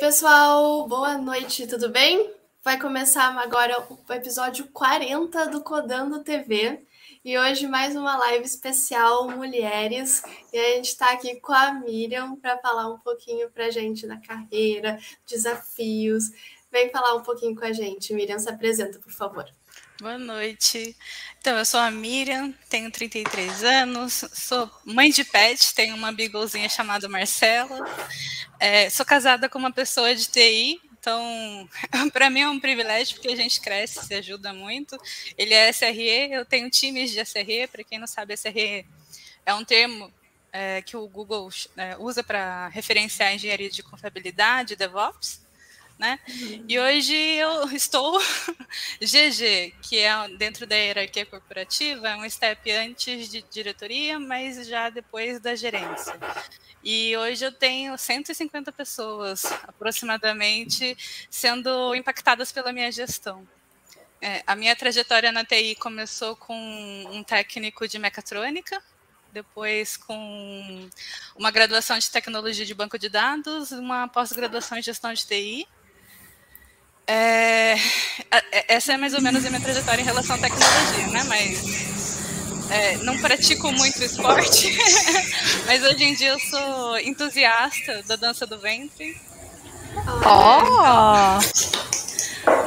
pessoal, boa noite, tudo bem? Vai começar agora o episódio 40 do Codando TV. E hoje mais uma live especial Mulheres. E a gente está aqui com a Miriam para falar um pouquinho para a gente da carreira, desafios. Vem falar um pouquinho com a gente. Miriam, se apresenta, por favor. Boa noite. Então, eu sou a Miriam, tenho 33 anos, sou mãe de pet, tenho uma beaglezinha chamada Marcela. É, sou casada com uma pessoa de TI, então, para mim é um privilégio, porque a gente cresce, se ajuda muito. Ele é SRE, eu tenho times de SRE, para quem não sabe, SRE é um termo é, que o Google é, usa para referenciar engenharia de confiabilidade, DevOps né? Uhum. E hoje eu estou GG, que é dentro da hierarquia corporativa, é um step antes de diretoria, mas já depois da gerência. E hoje eu tenho 150 pessoas, aproximadamente, sendo impactadas pela minha gestão. É, a minha trajetória na TI começou com um técnico de mecatrônica, depois com uma graduação de tecnologia de banco de dados, uma pós-graduação em gestão de TI, é, essa é mais ou menos a minha trajetória em relação à tecnologia, né? Mas é, não pratico muito esporte, mas hoje em dia eu sou entusiasta da dança do ventre. Oh!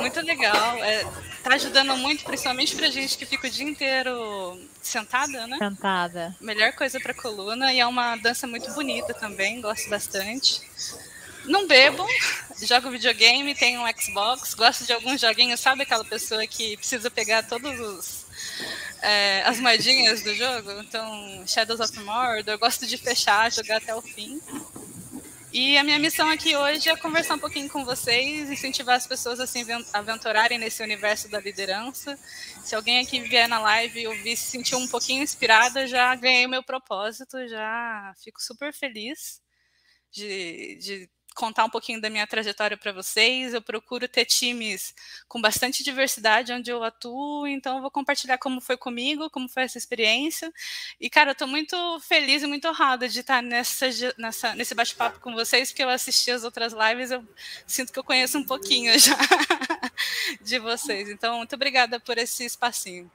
Muito legal. É, tá ajudando muito, principalmente pra gente que fica o dia inteiro sentada, né? Sentada. Melhor coisa pra coluna. E é uma dança muito bonita também, gosto bastante. Não bebo, jogo videogame, tenho um Xbox, gosto de alguns joguinhos, sabe aquela pessoa que precisa pegar todos os é, as moedinhas do jogo? Então, Shadows of Mordor, eu gosto de fechar, jogar até o fim. E a minha missão aqui hoje é conversar um pouquinho com vocês, incentivar as pessoas a se aventurarem nesse universo da liderança. Se alguém aqui vier na live e ouvir se sentir um pouquinho inspirada, já ganhei meu propósito, já fico super feliz de, de contar um pouquinho da minha trajetória para vocês. Eu procuro ter times com bastante diversidade onde eu atuo, então eu vou compartilhar como foi comigo, como foi essa experiência. E, cara, eu estou muito feliz e muito honrada de estar nessa, nessa, nesse bate-papo com vocês, porque eu assisti as outras lives, eu sinto que eu conheço um pouquinho já de vocês. Então, muito obrigada por esse espacinho.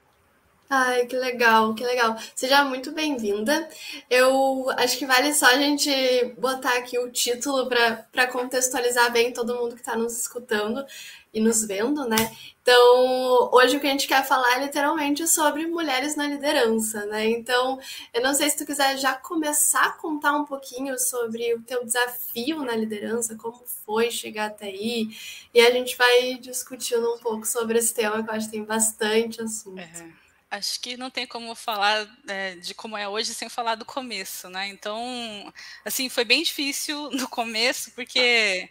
Ai, que legal, que legal. Seja muito bem-vinda. Eu acho que vale só a gente botar aqui o título para contextualizar bem todo mundo que está nos escutando e nos vendo, né? Então, hoje o que a gente quer falar é literalmente sobre mulheres na liderança, né? Então, eu não sei se tu quiser já começar a contar um pouquinho sobre o teu desafio na liderança, como foi chegar até aí, e a gente vai discutindo um pouco sobre esse tema que eu acho que tem bastante assunto. É. Acho que não tem como falar é, de como é hoje sem falar do começo, né? Então, assim, foi bem difícil no começo, porque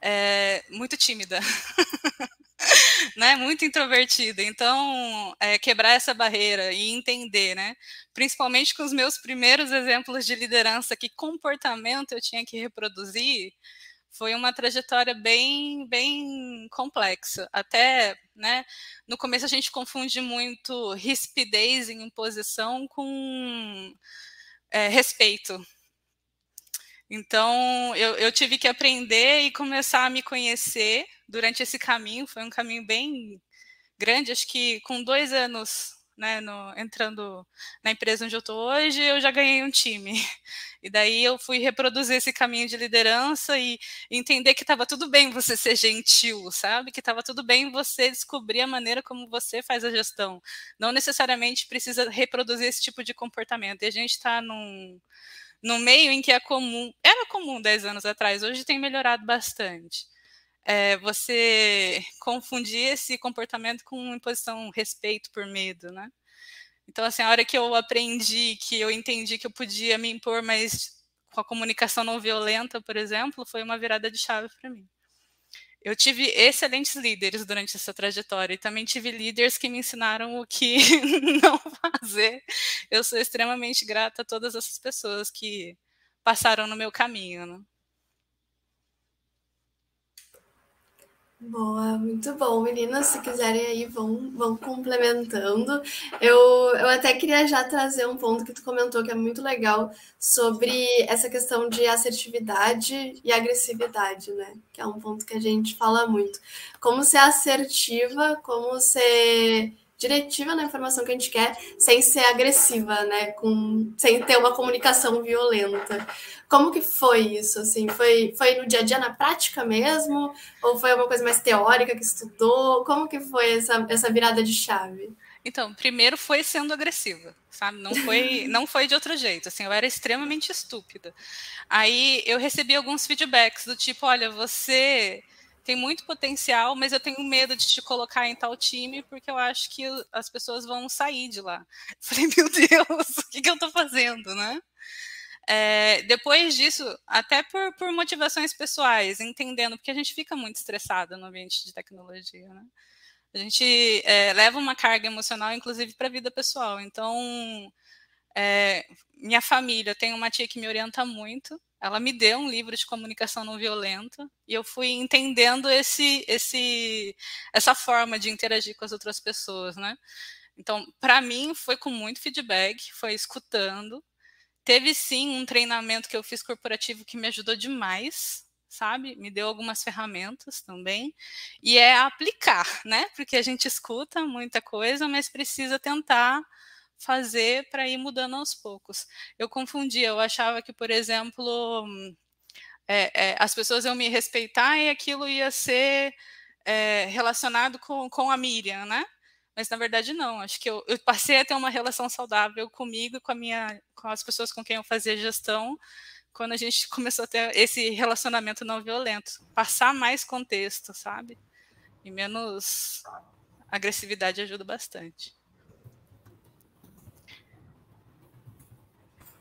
é muito tímida, né? Muito introvertida. Então, é, quebrar essa barreira e entender, né? Principalmente com os meus primeiros exemplos de liderança, que comportamento eu tinha que reproduzir, foi uma trajetória bem, bem complexa. Até, né, no começo a gente confunde muito rispidez em imposição com é, respeito. Então, eu, eu tive que aprender e começar a me conhecer durante esse caminho. Foi um caminho bem grande, acho que com dois anos né, no, entrando na empresa onde eu estou hoje, eu já ganhei um time. E daí eu fui reproduzir esse caminho de liderança e entender que estava tudo bem você ser gentil, sabe? Que estava tudo bem você descobrir a maneira como você faz a gestão. Não necessariamente precisa reproduzir esse tipo de comportamento. E a gente está num, num meio em que é comum, era comum 10 anos atrás, hoje tem melhorado bastante. É, você confundir esse comportamento com imposição respeito por medo, né? Então, assim, a hora que eu aprendi, que eu entendi que eu podia me impor, mas com a comunicação não violenta, por exemplo, foi uma virada de chave para mim. Eu tive excelentes líderes durante essa trajetória e também tive líderes que me ensinaram o que não fazer. Eu sou extremamente grata a todas essas pessoas que passaram no meu caminho. Né? Boa, muito bom, meninas. Se quiserem aí, vão, vão complementando. Eu, eu até queria já trazer um ponto que tu comentou que é muito legal sobre essa questão de assertividade e agressividade, né? Que é um ponto que a gente fala muito. Como ser assertiva, como ser diretiva na informação que a gente quer, sem ser agressiva, né? Com, sem ter uma comunicação violenta. Como que foi isso? Assim, foi, foi no dia a dia, na prática mesmo? Ou foi uma coisa mais teórica que estudou? Como que foi essa, essa virada de chave? Então, primeiro foi sendo agressiva, sabe? Não foi, não foi de outro jeito. Assim, eu era extremamente estúpida. Aí eu recebi alguns feedbacks do tipo, olha, você tem muito potencial, mas eu tenho medo de te colocar em tal time porque eu acho que as pessoas vão sair de lá. Falei, meu Deus, o que, que eu estou fazendo, né? É, depois disso, até por, por, motivações pessoais, entendendo, porque a gente fica muito estressada no ambiente de tecnologia, né? A gente é, leva uma carga emocional, inclusive, para a vida pessoal. Então, é, minha família, eu tenho uma tia que me orienta muito, ela me deu um livro de comunicação não violenta e eu fui entendendo esse, esse, essa forma de interagir com as outras pessoas, né? Então, para mim, foi com muito feedback, foi escutando. Teve sim um treinamento que eu fiz corporativo que me ajudou demais, sabe? Me deu algumas ferramentas também. E é aplicar, né? Porque a gente escuta muita coisa, mas precisa tentar fazer para ir mudando aos poucos. Eu confundia, eu achava que, por exemplo, é, é, as pessoas iam me respeitar e aquilo ia ser é, relacionado com, com a Miriam, né? Mas na verdade não. Acho que eu, eu, passei a ter uma relação saudável comigo com a minha, com as pessoas com quem eu fazia gestão, quando a gente começou a ter esse relacionamento não violento, passar mais contexto, sabe? E menos agressividade ajuda bastante.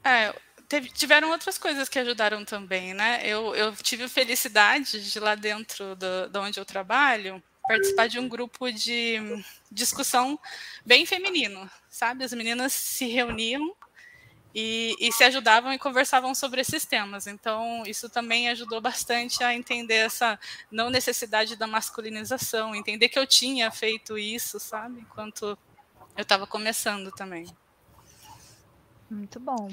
É, teve, tiveram outras coisas que ajudaram também, né? Eu, eu tive a felicidade de lá dentro do, de onde eu trabalho participar de um grupo de discussão bem feminino, sabe? As meninas se reuniam e, e, se ajudavam e conversavam sobre esses temas. Então, isso também ajudou bastante a entender essa não necessidade da masculinização, entender que eu tinha feito isso, sabe? Enquanto eu estava começando também. Muito bom.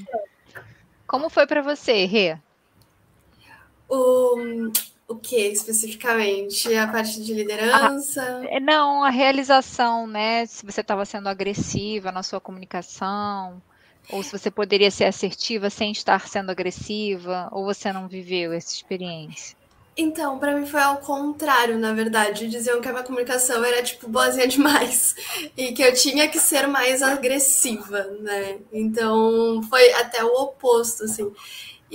Como foi para você, Rê? O, o que especificamente? A parte de liderança? A, é, não, a realização, né? Se você estava sendo agressiva na sua comunicação, ou se você poderia ser assertiva sem estar sendo agressiva, ou você não viveu essa experiência? Então, para mim foi ao contrário, na verdade. Diziam que a minha comunicação era, tipo, boazinha demais. E que eu tinha que ser mais agressiva, né? Então, foi até o oposto, assim.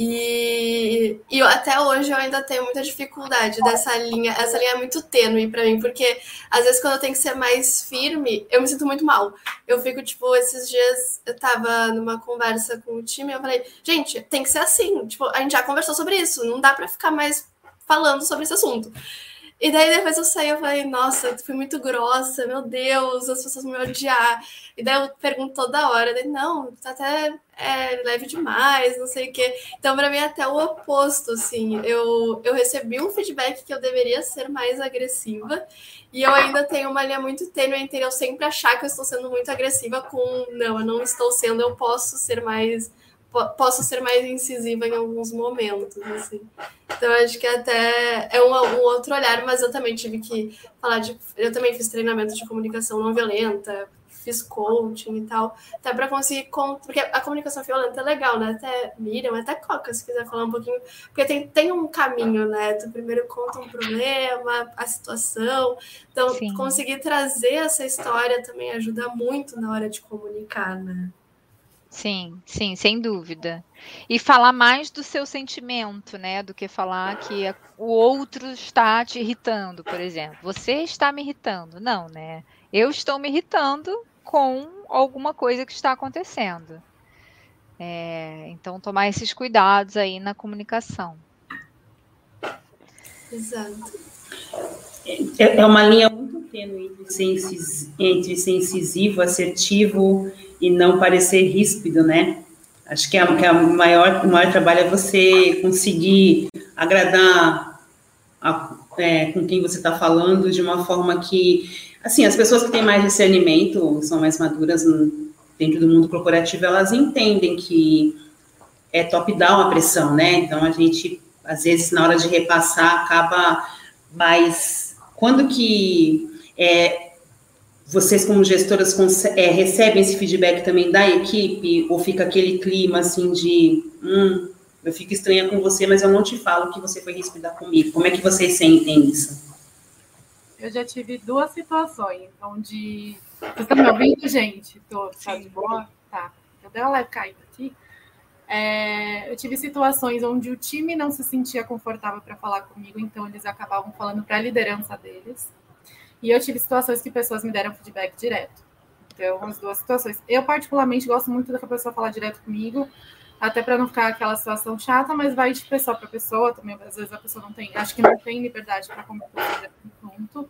E, e até hoje eu ainda tenho muita dificuldade dessa linha. Essa linha é muito tênue para mim, porque às vezes quando eu tenho que ser mais firme, eu me sinto muito mal. Eu fico, tipo, esses dias eu tava numa conversa com o time, eu falei, gente, tem que ser assim. Tipo, a gente já conversou sobre isso, não dá para ficar mais falando sobre esse assunto. E daí depois eu saí, eu falei, nossa, fui muito grossa, meu Deus, as pessoas vão me odiar. E daí eu pergunto toda hora, daí, não, tá até é, leve demais, não sei o quê. Então, para mim, é até o oposto, assim. Eu, eu recebi um feedback que eu deveria ser mais agressiva, e eu ainda tenho uma linha muito tênue entre eu sempre achar que eu estou sendo muito agressiva com, não, eu não estou sendo, eu posso ser mais posso ser mais incisiva em alguns momentos, assim. Então, acho que até é um, um, outro olhar, mas eu também tive que falar de... Eu também fiz treinamento de comunicação não violenta, fiz coaching e tal, até para conseguir... Porque a comunicação violenta é legal, né? Até Miriam, até Coca, se quiser falar um pouquinho. Porque tem, tem um caminho, né? Tu primeiro conta um problema, a situação. Então, Sim. conseguir trazer essa história também ajuda muito na hora de comunicar, né? Sim, sim, sem dúvida. E falar mais do seu sentimento, né, do que falar que o outro está te irritando, por exemplo. Você está me irritando. Não, né? Eu estou me irritando com alguma coisa que está acontecendo. É, então, tomar esses cuidados aí na comunicação. Exato. É, é uma linha muito tênue entre ser, entre ser incisivo, assertivo e não parecer ríspido, né? Acho que, a, que a maior, o maior trabalho é você conseguir agradar a, é, com quem você está falando de uma forma que, assim, as pessoas que têm mais discernimento, são mais maduras dentro do mundo corporativo, elas entendem que é top-down a pressão, né? Então a gente, às vezes, na hora de repassar, acaba mais. Quando que é, vocês, como gestoras, é, recebem esse feedback também da equipe, ou fica aquele clima assim de hum, eu fico estranha com você, mas eu não te falo que você foi ríspida comigo. Como é que vocês sentem isso? Eu já tive duas situações onde. Vocês estão me ouvindo, gente? Tô, tá de boa? Tá. Eu dei uma leve caída aqui. É, eu tive situações onde o time não se sentia confortável para falar comigo, então eles acabavam falando para a liderança deles. E eu tive situações que pessoas me deram feedback direto. Então, as duas situações. Eu, particularmente, gosto muito da pessoa falar direto comigo, até para não ficar aquela situação chata, mas vai de pessoa para pessoa também. Às vezes a pessoa não tem, acho que não tem liberdade para conversar junto,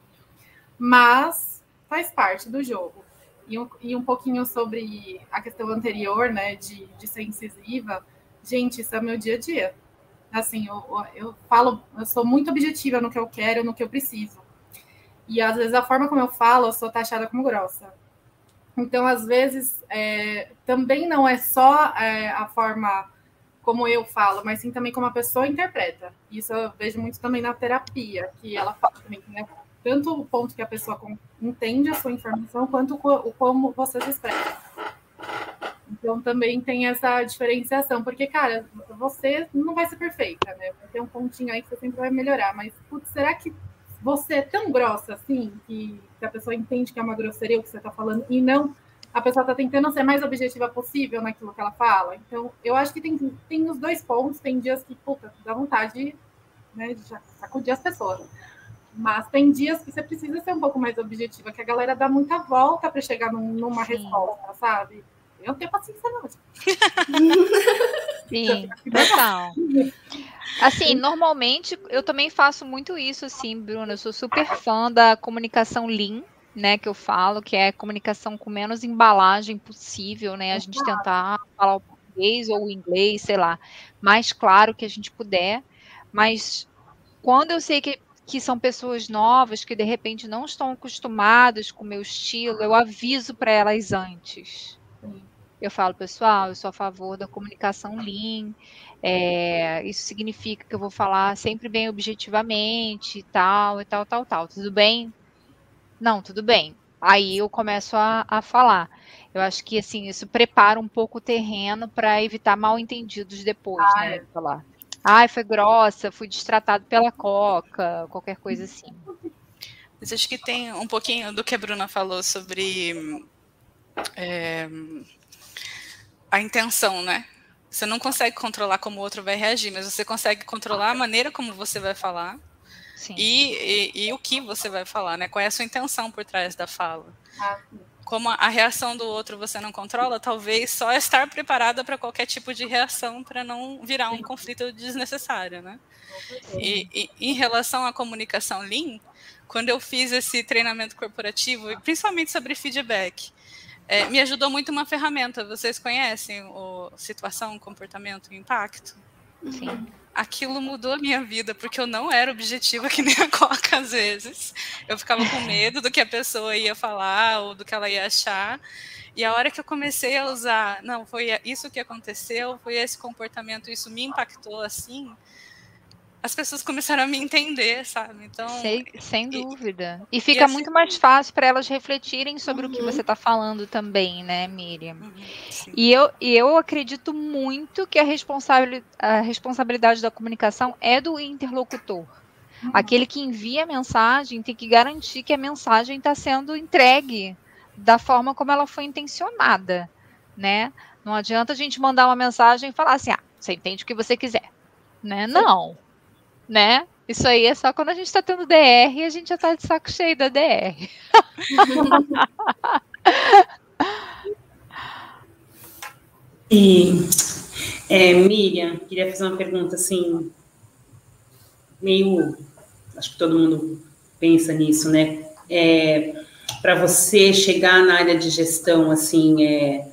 mas faz parte do jogo. E um, e um pouquinho sobre a questão anterior, né, de, de ser incisiva. Gente, isso é meu dia a dia. Assim, eu, eu falo, eu sou muito objetiva no que eu quero, no que eu preciso. E às vezes a forma como eu falo, eu sou taxada como grossa. Então, às vezes, é, também não é só é, a forma como eu falo, mas sim também como a pessoa interpreta. Isso eu vejo muito também na terapia, que ela fala também, né? Tanto o ponto que a pessoa entende a sua informação, quanto o como você se expressa. Então, também tem essa diferenciação, porque, cara, você não vai ser perfeita, né? Vai ter um pontinho aí que você sempre vai melhorar, mas, putz, será que você é tão grossa assim que, que a pessoa entende que é uma grosseria o que você está falando e não a pessoa está tentando ser mais objetiva possível naquilo que ela fala. Então, eu acho que tem, tem os dois pontos. Tem dias que, puta, dá vontade né, de sacudir as pessoas. Mas tem dias que você precisa ser um pouco mais objetiva, que a galera dá muita volta para chegar num, numa Sim. resposta, sabe? Eu não tenho paciência, não. Sim, total. Assim, normalmente eu também faço muito isso, assim, Bruna. Eu sou super fã da comunicação Lean, né, que eu falo, que é comunicação com menos embalagem possível, né? A gente tentar falar o português ou o inglês, sei lá, mais claro que a gente puder. Mas quando eu sei que, que são pessoas novas que de repente não estão acostumadas com o meu estilo, eu aviso para elas antes. Eu falo, pessoal, eu sou a favor da comunicação lean. É, isso significa que eu vou falar sempre bem objetivamente, e tal, e tal, tal, tal. Tudo bem? Não, tudo bem. Aí eu começo a, a falar. Eu acho que assim isso prepara um pouco o terreno para evitar mal entendidos depois, ah, né? É. Falar. Ai, foi grossa, fui destratado pela coca, qualquer coisa assim. Mas acho que tem um pouquinho do que a Bruna falou sobre é, a intenção, né? Você não consegue controlar como o outro vai reagir, mas você consegue controlar a maneira como você vai falar e, e, e, o que você vai falar, né? Qual é a sua intenção por trás da fala. Ah, como a reação do outro você não controla, talvez só estar preparada para qualquer tipo de reação para não virar um conflito desnecessário, né? E, e, em relação à comunicação Lean, quando eu fiz esse treinamento corporativo, principalmente sobre feedback, é, me ajudou muito uma ferramenta. Vocês conhecem o situação, comportamento e impacto? Sim. Aquilo mudou a minha vida, porque eu não era objetiva que nem a Coca às vezes. Eu ficava com medo do que a pessoa ia falar ou do que ela ia achar. E a hora que eu comecei a usar, não, foi isso que aconteceu, foi esse comportamento, isso me impactou assim, as pessoas começaram a me entender, sabe? Então, Sei, sem dúvida. E fica e assim, muito mais fácil para elas refletirem sobre uhum. o que uhum. você está falando também, né, Miriam? Uhum, e eu, e eu acredito muito que a, responsabilidade, a responsabilidade da comunicação é do interlocutor. Uhum. Aquele que envia a mensagem tem que garantir que a mensagem está sendo entregue da forma como ela foi intencionada, né? Não adianta a gente mandar uma mensagem e falar assim, ah, você entende o que você quiser, né? Não né? Isso aí é só quando a gente está tendo DR e a gente já está de saco cheio da DR. e é, Miriam, queria fazer uma pergunta assim, meio, acho que todo mundo pensa nisso, né? É, Para você chegar na área de gestão, assim, é,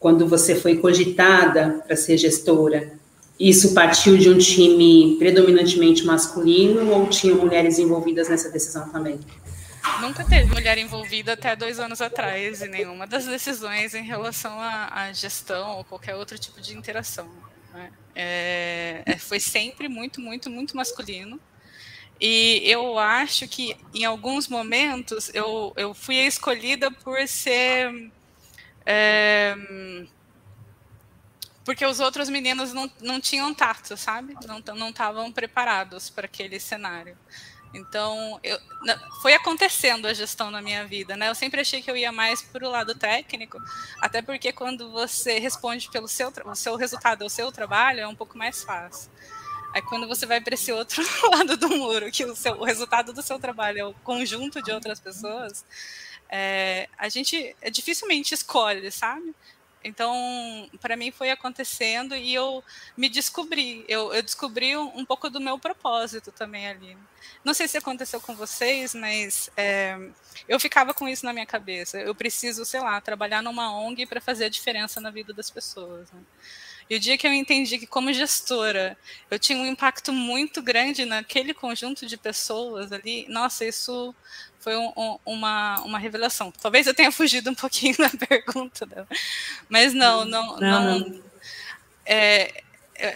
quando você foi cogitada para ser gestora, isso partiu de um time predominantemente masculino ou tinha mulheres envolvidas nessa decisão também? Nunca teve mulher envolvida até dois anos atrás em nenhuma das decisões em relação à, gestão ou qualquer outro tipo de interação. Né? É, é foi sempre muito, muito, muito masculino. E eu acho que em alguns momentos eu, eu fui escolhida por ser. É, porque os outros meninos não, não tinham tato, sabe? Não estavam preparados para aquele cenário. Então, eu, foi acontecendo a gestão na minha vida, né? Eu sempre achei que eu ia mais para o lado técnico, até porque quando você responde pelo seu, o seu resultado, o seu trabalho, é um pouco mais fácil. Aí quando você vai para esse outro lado do muro, que o, seu, o resultado do seu trabalho é o conjunto de outras pessoas, é, a gente é, dificilmente escolhe, sabe? Então, para mim foi acontecendo e eu me descobri. Eu, eu descobri um, um, pouco do meu propósito também ali. Não sei se aconteceu com vocês, mas é, eu ficava com isso na minha cabeça. Eu preciso, sei lá, trabalhar numa ONG para fazer a diferença na vida das pessoas. Né? E o dia que eu entendi que, como gestora, eu tinha um impacto muito grande naquele conjunto de pessoas ali, nossa, isso foi um, um, uma, uma revelação. Talvez eu tenha fugido um pouquinho da pergunta dela. Mas não, não, não. não é,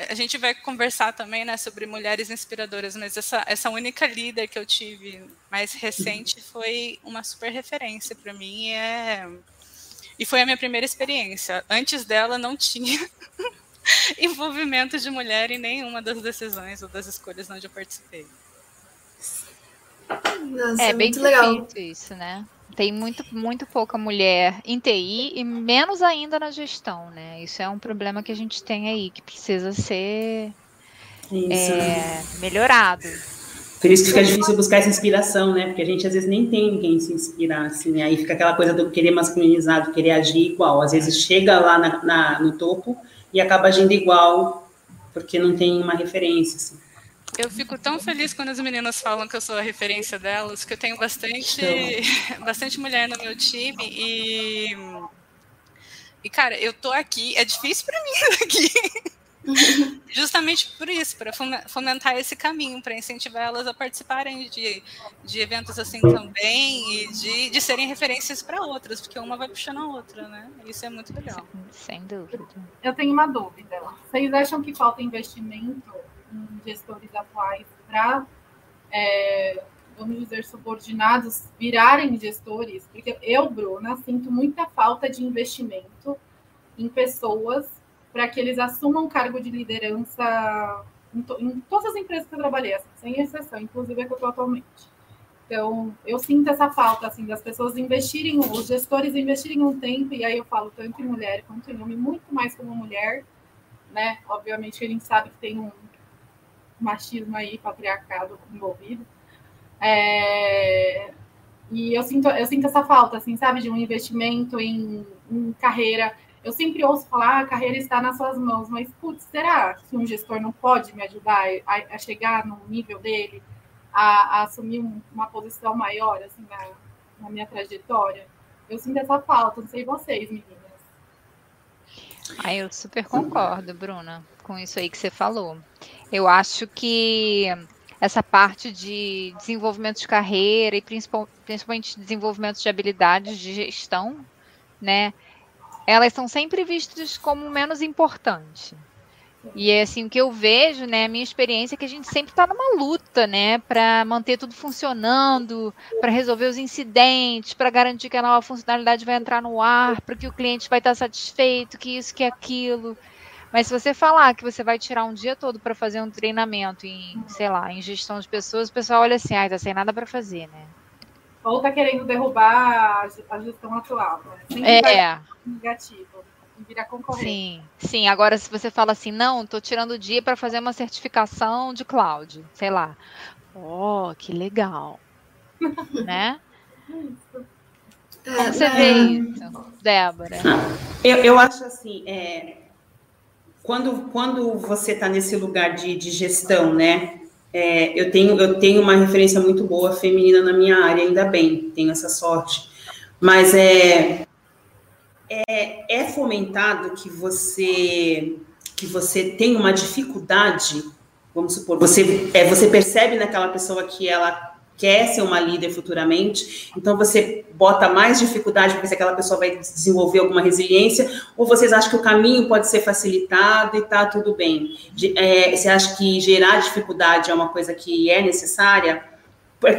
a gente vai conversar também né, sobre mulheres inspiradoras, mas essa, essa única líder que eu tive mais recente foi uma super referência para mim. É, e foi a minha primeira experiência. Antes dela, não tinha envolvimento de mulher em nenhuma das decisões ou das escolhas onde eu participei. Nossa, é, é bem legal. isso, né? Tem muito, muito pouca mulher em TI e menos ainda na gestão, né? Isso é um problema que a gente tem aí, que precisa ser é, melhorado. Por isso que fica difícil buscar essa inspiração, né? Porque a gente às vezes nem tem quem se inspirar, assim, né? Aí fica aquela coisa do querer masculinizar, do querer agir igual. Às vezes chega lá na, na, no topo e acaba agindo igual, porque não tem uma referência. Assim. Eu fico tão feliz quando as meninas falam que eu sou a referência delas, que eu tenho bastante, bastante mulher no meu time e. E, cara, eu tô aqui, é difícil para mim aqui. Justamente por isso, para fomentar esse caminho, para incentivar elas a participarem de, de eventos assim também e de, de serem referências para outras, porque uma vai puxando a outra, né? Isso é muito legal. Sem dúvida. Eu tenho uma dúvida. Vocês acham que falta investimento em gestores atuais para, é, vamos dizer, subordinados virarem gestores? Porque eu, Bruna, sinto muita falta de investimento em pessoas para que eles assumam cargo de liderança em, to, em, todas as empresas que eu trabalhei, assim, sem exceção, inclusive a que eu estou atualmente. Então, eu sinto essa falta, assim, das pessoas investirem, os gestores investirem um tempo, e aí eu falo tanto em mulher quanto em homem, muito mais como mulher, né? Obviamente a gente sabe que tem um machismo aí, patriarcado envolvido. É... E eu sinto, eu sinto essa falta, assim, sabe, de um investimento em, em carreira eu sempre ouço falar, ah, a carreira está nas suas mãos, mas, putz, será que um gestor não pode me ajudar a, a chegar no nível dele, a, a assumir um, uma posição maior, assim, na, na, minha trajetória? Eu sinto essa falta, não sei vocês, meninas. Ah, eu super concordo, Bruna, com isso aí que você falou. Eu acho que essa parte de desenvolvimento de carreira e principalmente desenvolvimento de habilidades de gestão, né? Elas são sempre vistas como menos importantes. E é assim, o que eu vejo, né, a minha experiência é que a gente sempre está numa luta, né, para manter tudo funcionando, para resolver os incidentes, para garantir que a nova funcionalidade vai entrar no ar, para que o cliente vai estar satisfeito, que isso, que aquilo. Mas se você falar que você vai tirar um dia todo para fazer um treinamento em, sei lá, em gestão de pessoas, o pessoal olha assim, ah, tá sem nada para fazer, né? Ou está querendo derrubar a gestão atual. Né? Sempre é. negativo. Virar concorrente. Sim, sim. Agora, se você fala assim, não, estou tirando o dia para fazer uma certificação de cloud, sei lá. Oh, que legal. né? Como você vê isso, Débora? Eu, eu acho assim, é, quando, quando você está nesse lugar de, de gestão, né? É, eu, tenho, eu tenho uma referência muito boa feminina na minha área, ainda bem, tenho essa sorte. Mas é, é, é fomentado que você que você tem uma dificuldade, vamos supor, você, é, você percebe naquela pessoa que ela quer ser uma líder futuramente, então você bota mais dificuldade para ver se aquela pessoa vai desenvolver alguma resiliência, ou vocês acham que o caminho pode ser facilitado e tá tudo bem? É, você acha que gerar dificuldade é uma coisa que é necessária?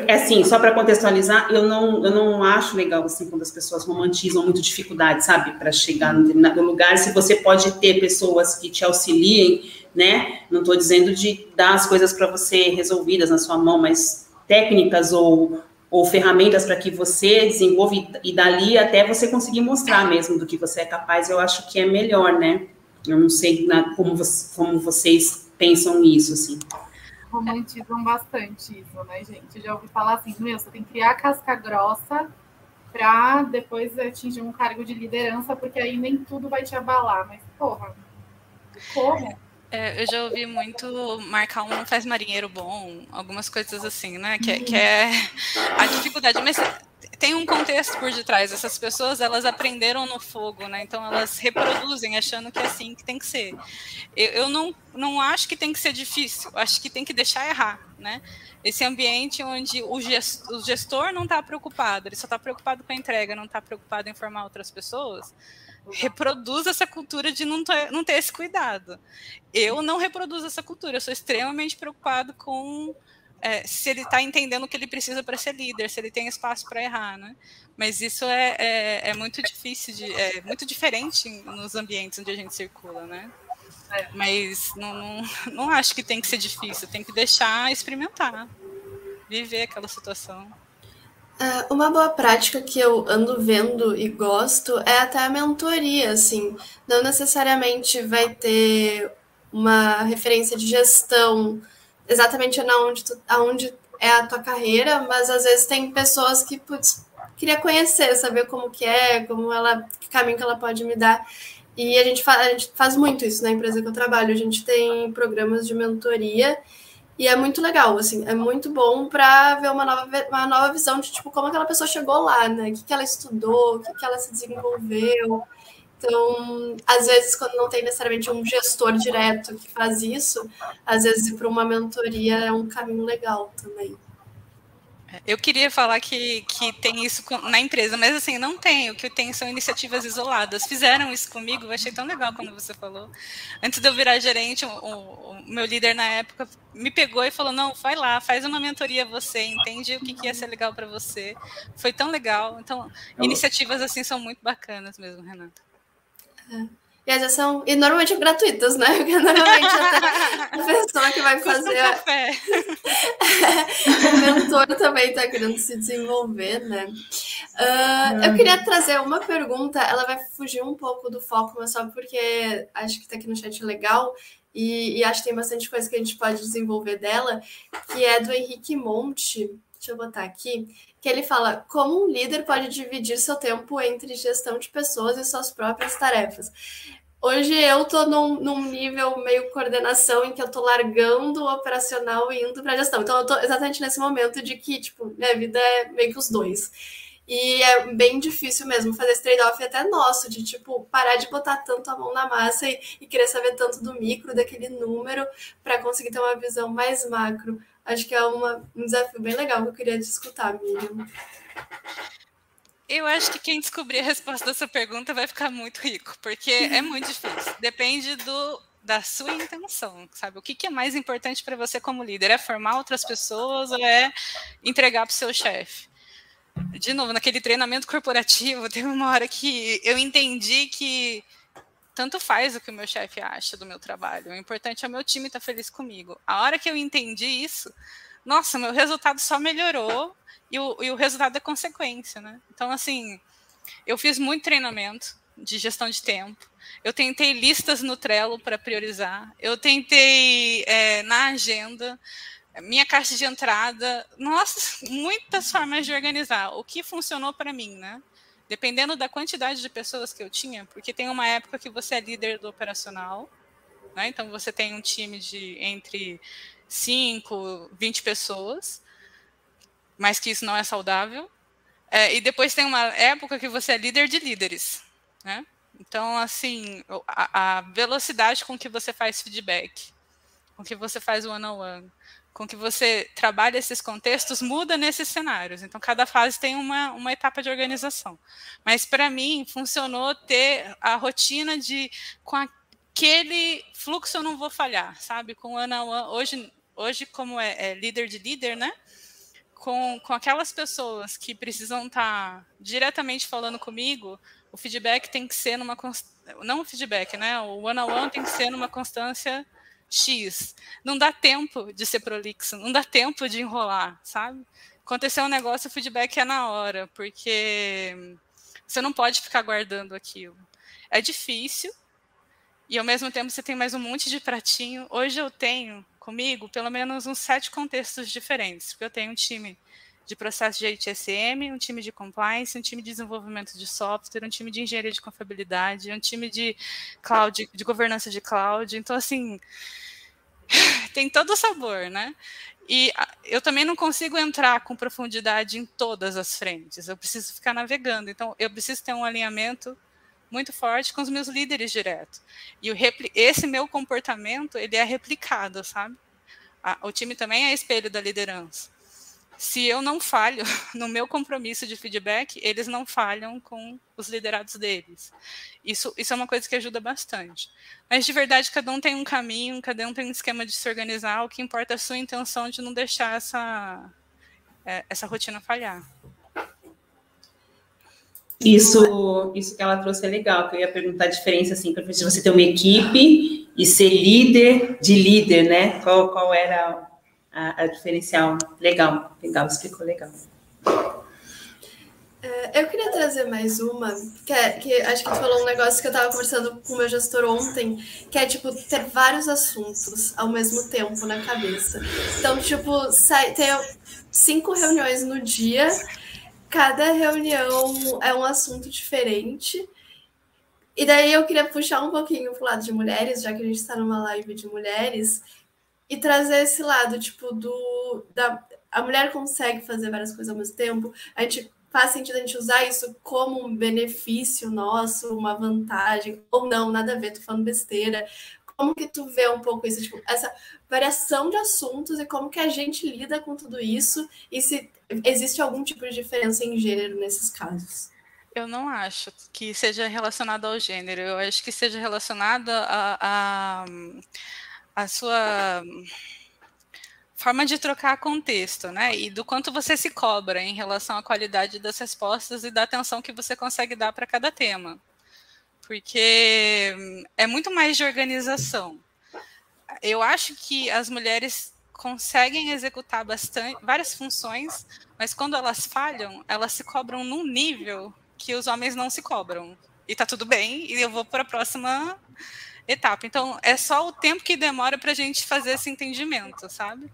É assim, só para contextualizar, eu não, eu não acho legal assim quando as pessoas romantizam muito dificuldade, sabe, para chegar no determinado lugar. Se você pode ter pessoas que te auxiliem, né? Não estou dizendo de dar as coisas para você resolvidas na sua mão, mas técnicas ou, ou ferramentas para que você desenvolva e, e dali até você conseguir mostrar mesmo do que você é capaz, eu acho que é melhor, né? Eu não sei na, como, como vocês pensam nisso, assim. Romantizam bastante isso, né, gente? Eu já ouvi falar assim, meu, você tem que criar casca grossa para depois atingir um cargo de liderança, porque aí nem tudo vai te abalar. Mas, porra, como? É, eu já ouvi muito marcar um faz marinheiro bom, algumas coisas assim, né? Que, é, que é a dificuldade. Mas tem um contexto por detrás. Essas pessoas, elas aprenderam no fogo, né? Então elas reproduzem achando que é assim que tem que ser. Eu, eu não, não acho que tem que ser difícil, acho que tem que deixar errar, né? Esse ambiente onde o o gestor não está preocupado, ele só está preocupado com a entrega, não está preocupado em formar outras pessoas reproduz essa cultura de não ter, não ter esse cuidado. Eu não reproduzo essa cultura, eu sou extremamente preocupado com é, se ele está entendendo o que ele precisa para ser líder, se ele tem espaço para errar, né? Mas isso é, é, é, muito difícil, de, é muito diferente nos ambientes onde a gente circula, né? Mas não, não, não acho que tem que ser difícil, tem que deixar experimentar, viver aquela situação. É, uma boa prática que eu ando vendo e gosto é até a mentoria, assim. Não necessariamente vai ter uma referência de gestão exatamente onde, tu, aonde é a tua carreira, mas às vezes tem pessoas que, putz, queria conhecer, saber como que é, como ela, que caminho que ela pode me dar. E a gente, a gente faz muito isso na empresa que eu trabalho. A gente tem programas de mentoria e é muito legal, assim, é muito bom para ver uma nova, uma nova visão de tipo como aquela pessoa chegou lá, né? O que, que ela estudou, o que, que ela se desenvolveu. Então, às vezes, quando não tem necessariamente um gestor direto que faz isso, às vezes ir para uma mentoria é um caminho legal também. Eu queria falar que, que tem isso na empresa, mas assim, não tem. O que tem são iniciativas isoladas. Fizeram isso comigo, eu achei tão legal quando você falou. Antes de eu virar gerente, o, o meu líder na época me pegou e falou: não, vai lá, faz uma mentoria você, entende o que, que ia ser legal para você. Foi tão legal. Então, iniciativas assim são muito bacanas mesmo, Renata. É. E às vezes são. E normalmente gratuitas, né? Porque normalmente a pessoa que vai fazer. A... o mentor também está querendo se desenvolver, né? Uh, eu queria trazer uma pergunta, ela vai fugir um pouco do foco, mas só porque acho que está aqui no chat legal. E, e, acho que tem bastante coisa que a gente pode desenvolver dela, que é do Henrique Monte. Deixa eu botar aqui que ele fala como um líder pode dividir seu tempo entre gestão de pessoas e suas próprias tarefas. Hoje eu estou num, num, nível meio coordenação em que eu estou largando o operacional e indo para gestão. Então eu estou exatamente nesse momento de que, tipo, minha vida é meio que os dois. E é bem difícil mesmo fazer esse trade-off até nosso, de tipo, parar de botar tanto a mão na massa e, e querer saber tanto do micro, daquele número, para conseguir ter uma visão mais macro. Acho que é uma, um desafio bem legal que eu queria discutir, Miriam. Eu acho que quem descobrir a resposta dessa pergunta vai ficar muito rico, porque é muito difícil. Depende do, da sua intenção, sabe? O que, que é mais importante para você como líder? É formar outras pessoas ou é entregar para o seu chefe? De novo, naquele treinamento corporativo, teve uma hora que eu entendi que tanto faz o que o meu chefe acha do meu trabalho. O importante é o meu time estar tá feliz comigo. A hora que eu entendi isso, nossa, meu resultado só melhorou e o, e o resultado é consequência, né? Então, assim, eu fiz muito treinamento de gestão de tempo. Eu tentei listas no Trello para priorizar. Eu tentei é, na agenda, minha caixa de entrada. Nossa, muitas formas de organizar. O que funcionou para mim, né? dependendo da quantidade de pessoas que eu tinha, porque tem uma época que você é líder do operacional, né? então você tem um time de entre 5, 20 pessoas, mas que isso não é saudável. É, e depois tem uma época que você é líder de líderes. Né? Então, assim, a, a velocidade com que você faz feedback, com que você faz one-on-one, -on -one, com que você trabalha esses contextos muda nesses cenários. Então, cada fase tem uma, uma etapa de organização. Mas, para mim, funcionou ter a rotina de, com aquele fluxo eu não vou falhar, sabe? Com -one hoje, hoje como é, é, líder de líder, né? Com, com aquelas pessoas que precisam estar tá diretamente falando comigo, o feedback tem que ser numa... Não o feedback, né? O one-on-one -on -one tem que ser numa constância X. Não dá tempo de ser prolixo, não dá tempo de enrolar, sabe? Aconteceu um negócio, o feedback é na hora, porque você não pode ficar guardando aquilo. É difícil, e ao mesmo tempo você tem mais um monte de pratinho. Hoje eu tenho comigo pelo menos uns sete contextos diferentes, porque eu tenho um time de processo de HSM, um time de compliance, um time de desenvolvimento de software, um time de engenharia de confiabilidade, um time de cloud, de governança de cloud. Então, assim, tem todo o sabor, né? E eu também não consigo entrar com profundidade em todas as frentes. Eu preciso ficar navegando. Então, eu preciso ter um alinhamento muito forte com os meus líderes direto. E o esse meu comportamento, ele é replicado, sabe? o time também é espelho da liderança se eu não falho no meu compromisso de feedback, eles não falham com os liderados deles. Isso, isso é uma coisa que ajuda bastante. Mas de verdade, cada um tem um caminho, cada um tem um esquema de se organizar. O que importa é a sua intenção de não deixar essa, é, essa rotina falhar. Isso, isso que ela trouxe é legal, que eu ia perguntar a diferença, assim, para você ter uma equipe e ser líder de líder, né? Qual, qual era a, a diferencial. Legal, legal, explicou legal. É, eu queria trazer mais uma, que, é, que acho que tu falou um negócio que eu estava conversando com o meu gestor ontem, que é, tipo, ter vários assuntos ao mesmo tempo na cabeça. Então, tipo, ter cinco reuniões no dia, cada reunião é um assunto diferente. E daí eu queria puxar um pouquinho pro lado de mulheres, já que a gente está numa live de mulheres, e trazer esse lado, tipo, do. Da, a mulher consegue fazer várias coisas ao mesmo tempo. A gente faz sentido a gente usar isso como um benefício nosso, uma vantagem, ou não, nada a ver, tô falando besteira. Como que tu vê um pouco isso, tipo, essa variação de assuntos e como que a gente lida com tudo isso e se existe algum tipo de diferença em gênero nesses casos? Eu não acho que seja relacionado ao gênero, eu acho que seja relacionado a, a a sua forma de trocar contexto, né? E do quanto você se cobra em relação à qualidade das respostas e da atenção que você consegue dar para cada tema. Porque é muito mais de organização. Eu acho que as mulheres conseguem executar bastante várias funções, mas quando elas falham, elas se cobram num nível que os homens não se cobram. E tá tudo bem, e eu vou para a próxima etapa. Então, é só o tempo que demora para a gente fazer esse entendimento, sabe?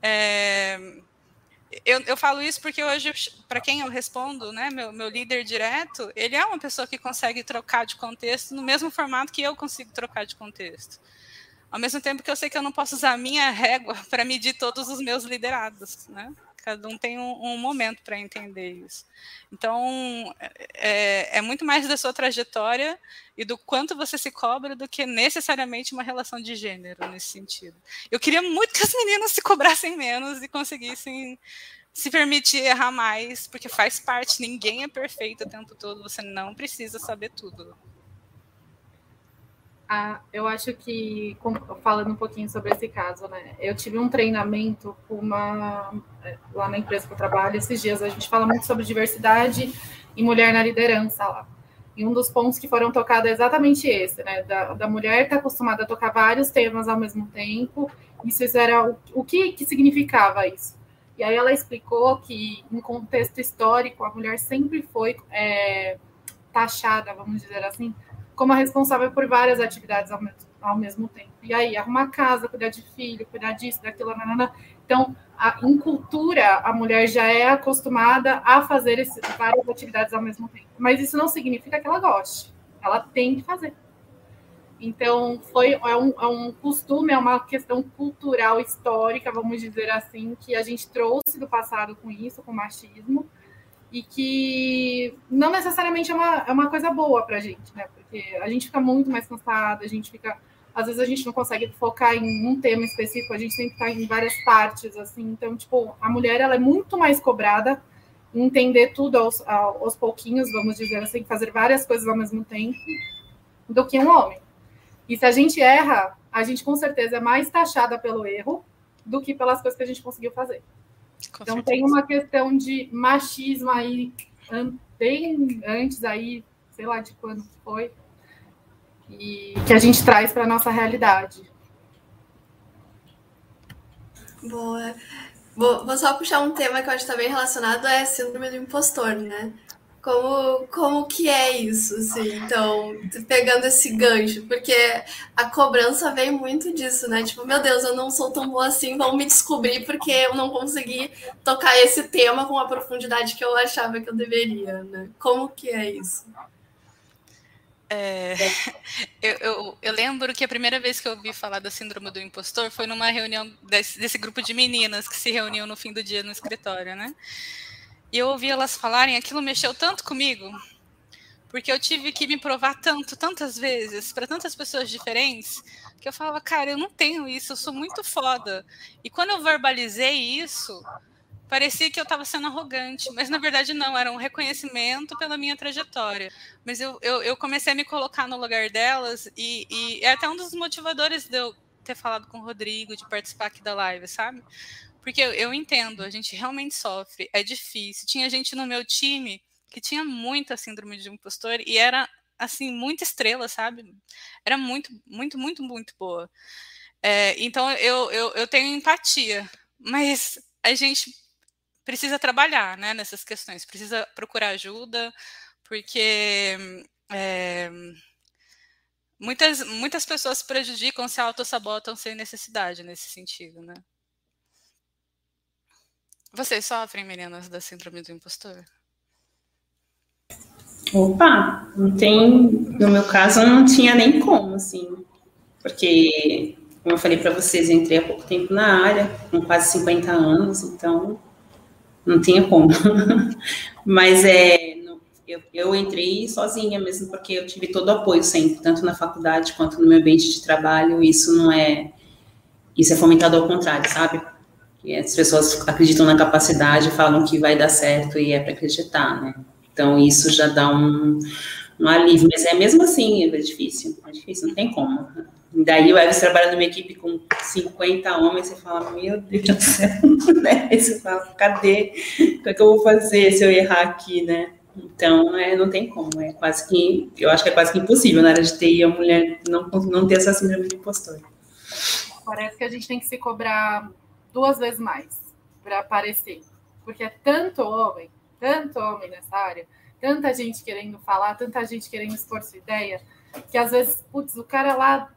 É, eu, eu, falo isso porque hoje, para quem eu respondo, né, meu, meu líder direto, ele é uma pessoa que consegue trocar de contexto no mesmo formato que eu consigo trocar de contexto. Ao mesmo tempo que eu sei que eu não posso usar a minha régua para medir todos os meus liderados, né? Cada um tem um, um momento para entender isso. Então, é, é, muito mais da sua trajetória e do quanto você se cobra do que necessariamente uma relação de gênero nesse sentido. Eu queria muito que as meninas se cobrassem menos e conseguissem se permitir errar mais, porque faz parte, ninguém é perfeito o tempo todo, você não precisa saber tudo. Ah, eu acho que, falando um pouquinho sobre esse caso, né? Eu tive um treinamento com uma, é, lá na empresa que eu trabalho esses dias. A gente fala muito sobre diversidade e mulher na liderança lá. E um dos pontos que foram tocados é exatamente esse, né? Da, da mulher estar tá acostumada a tocar vários temas ao mesmo tempo. Isso era o, o que, que significava isso. E aí ela explicou que, em contexto histórico, a mulher sempre foi é, taxada, vamos dizer assim, como a responsável por várias atividades ao mesmo, ao mesmo tempo. E aí, arrumar casa, cuidar de filho, cuidar disso, daquilo, nanana. Então, a, em cultura, a mulher já é acostumada a fazer esse, várias atividades ao mesmo tempo. Mas isso não significa que ela goste. Ela tem que fazer. Então, foi, é, um, é um costume, é uma questão cultural, histórica, vamos dizer assim, que a gente trouxe do passado com isso, com o machismo, e que não necessariamente é uma, é uma coisa boa para a gente, né? Porque a gente fica muito mais cansada, a gente fica. Às vezes a gente não consegue focar em um tema específico, a gente tem que estar em várias partes, assim. Então, tipo, a mulher ela é muito mais cobrada em entender tudo aos, aos pouquinhos, vamos dizer assim, fazer várias coisas ao mesmo tempo, do que um homem. E se a gente erra, a gente com certeza é mais taxada pelo erro do que pelas coisas que a gente conseguiu fazer. Com então certeza. tem uma questão de machismo aí bem antes aí, sei lá de quando foi, e que a gente traz para nossa realidade. Boa. Vou, vou, só puxar um tema que eu acho está bem relacionado é síndrome do impostor, né? Como, como que é isso, assim? Então, pegando esse gancho, porque a cobrança vem muito disso, né? Tipo, meu Deus, eu não sou tão boa assim, vão me descobrir porque eu não consegui tocar esse tema com a profundidade que eu achava que eu deveria, né? Como que é isso? É, eu, eu, eu, lembro que a primeira vez que eu ouvi falar da síndrome do impostor foi numa reunião desse, desse grupo de meninas que se reuniam no fim do dia no escritório, né? E eu ouvi elas falarem, aquilo mexeu tanto comigo, porque eu tive que me provar tanto, tantas vezes, para tantas pessoas diferentes, que eu falava, cara, eu não tenho isso, eu sou muito foda. E quando eu verbalizei isso, parecia que eu estava sendo arrogante, mas na verdade não, era um reconhecimento pela minha trajetória. Mas eu, eu, eu comecei a me colocar no lugar delas, e, e é até um dos motivadores de eu ter falado com o Rodrigo, de participar aqui da live, sabe? Porque eu, eu entendo, a gente realmente sofre, é difícil. Tinha gente no meu time que tinha muita síndrome de impostor e era assim, muita estrela, sabe? Era muito, muito, muito, muito boa. É, então eu, eu, eu tenho empatia, mas a gente precisa trabalhar né, nessas questões, precisa procurar ajuda, porque é, muitas, muitas pessoas se prejudicam, se auto-sabotam sem necessidade nesse sentido, né? Vocês sofrem, meninas, da síndrome do impostor? Opa, não tem. No meu caso, não tinha nem como, assim. Porque, como eu falei para vocês, eu entrei há pouco tempo na área, com quase 50 anos, então não tinha como. Mas é, eu, eu entrei sozinha mesmo, porque eu tive todo o apoio sempre, tanto na faculdade quanto no meu ambiente de trabalho. Isso não é. Isso é fomentado ao contrário, sabe? E as pessoas acreditam na capacidade, falam que vai dar certo e é para acreditar, né? Então isso já dá um, um alívio, mas é mesmo assim, é difícil, é difícil, não tem como. Daí o Elvis trabalha numa equipe com 50 homens, você fala, meu Deus do céu, né? E você fala, cadê? O que, é que eu vou fazer se eu errar aqui, né? Então, é, não tem como, é quase que, eu acho que é quase que impossível na área de TI a mulher não, não ter essa síndrome de impostor. Parece que a gente tem que se cobrar duas vezes mais para aparecer. Porque é tanto homem, tanto homem nessa área, tanta gente querendo falar, tanta gente querendo expor sua ideia, que às vezes, putz, o cara lá,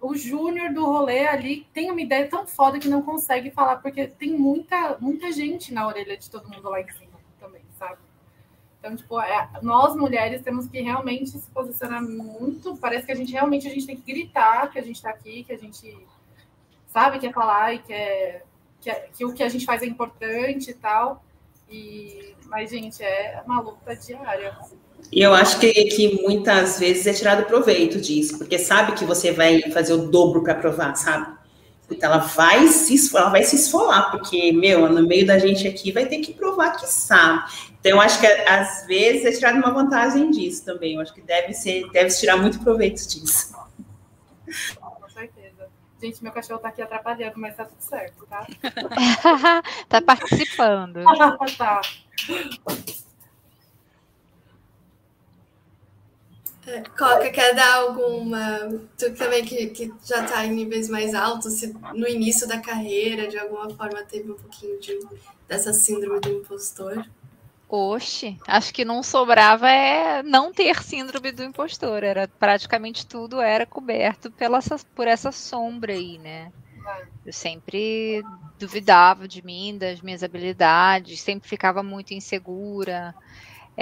o júnior do rolê ali, tem uma ideia tão foda que não consegue falar, porque tem muita, muita gente na orelha de todo mundo lá em cima também, sabe? Então, tipo, é, nós mulheres temos que realmente se posicionar muito. Parece que a gente realmente a gente tem que gritar que a gente está aqui, que a gente sabe, quer falar e quer que, que o que a gente faz é importante e tal. E, mas, gente, é uma luta diária. E eu acho que, que muitas vezes é tirado proveito disso, porque sabe que você vai fazer o dobro para provar, sabe? Então ela vai se ela vai se esfolar, porque, meu, no meio da gente aqui vai ter que provar que sabe. Então, eu acho que às vezes é tirado uma vantagem disso também. Eu acho que deve ser, deve se tirar muito proveito disso. Gente, meu cachorro tá aqui atrapalhando, mas tá tudo certo, tá? tá participando. tá. Coca, quer dar alguma. Tu também que, que já está em níveis mais altos, se no início da carreira, de alguma forma, teve um pouquinho de, dessa síndrome do impostor? Oxe, acho que não sobrava é não ter síndrome do impostor. Era praticamente tudo era coberto pela, por essa sombra aí, né? Eu sempre duvidava de mim, das minhas habilidades, sempre ficava muito insegura.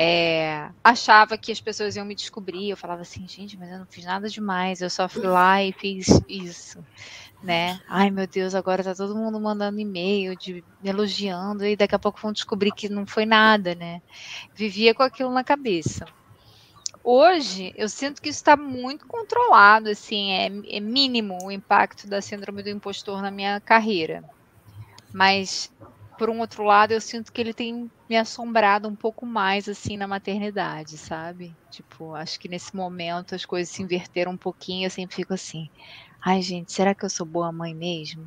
É, achava que as pessoas iam me descobrir. Eu falava assim, gente, mas eu não fiz nada demais. Eu só fui lá e fiz isso, né? Ai, meu Deus, agora tá todo mundo mandando e-mail, de, me elogiando, e daqui a pouco vão descobrir que não foi nada, né? Vivia com aquilo na cabeça. Hoje, eu sinto que isso está muito controlado, assim, é, é mínimo o impacto da síndrome do impostor na minha carreira. Mas por um outro lado, eu sinto que ele tem me assombrado um pouco mais assim na maternidade, sabe? Tipo, acho que nesse momento as coisas se inverteram um pouquinho, eu sempre fico assim: ai, gente, será que eu sou boa mãe mesmo?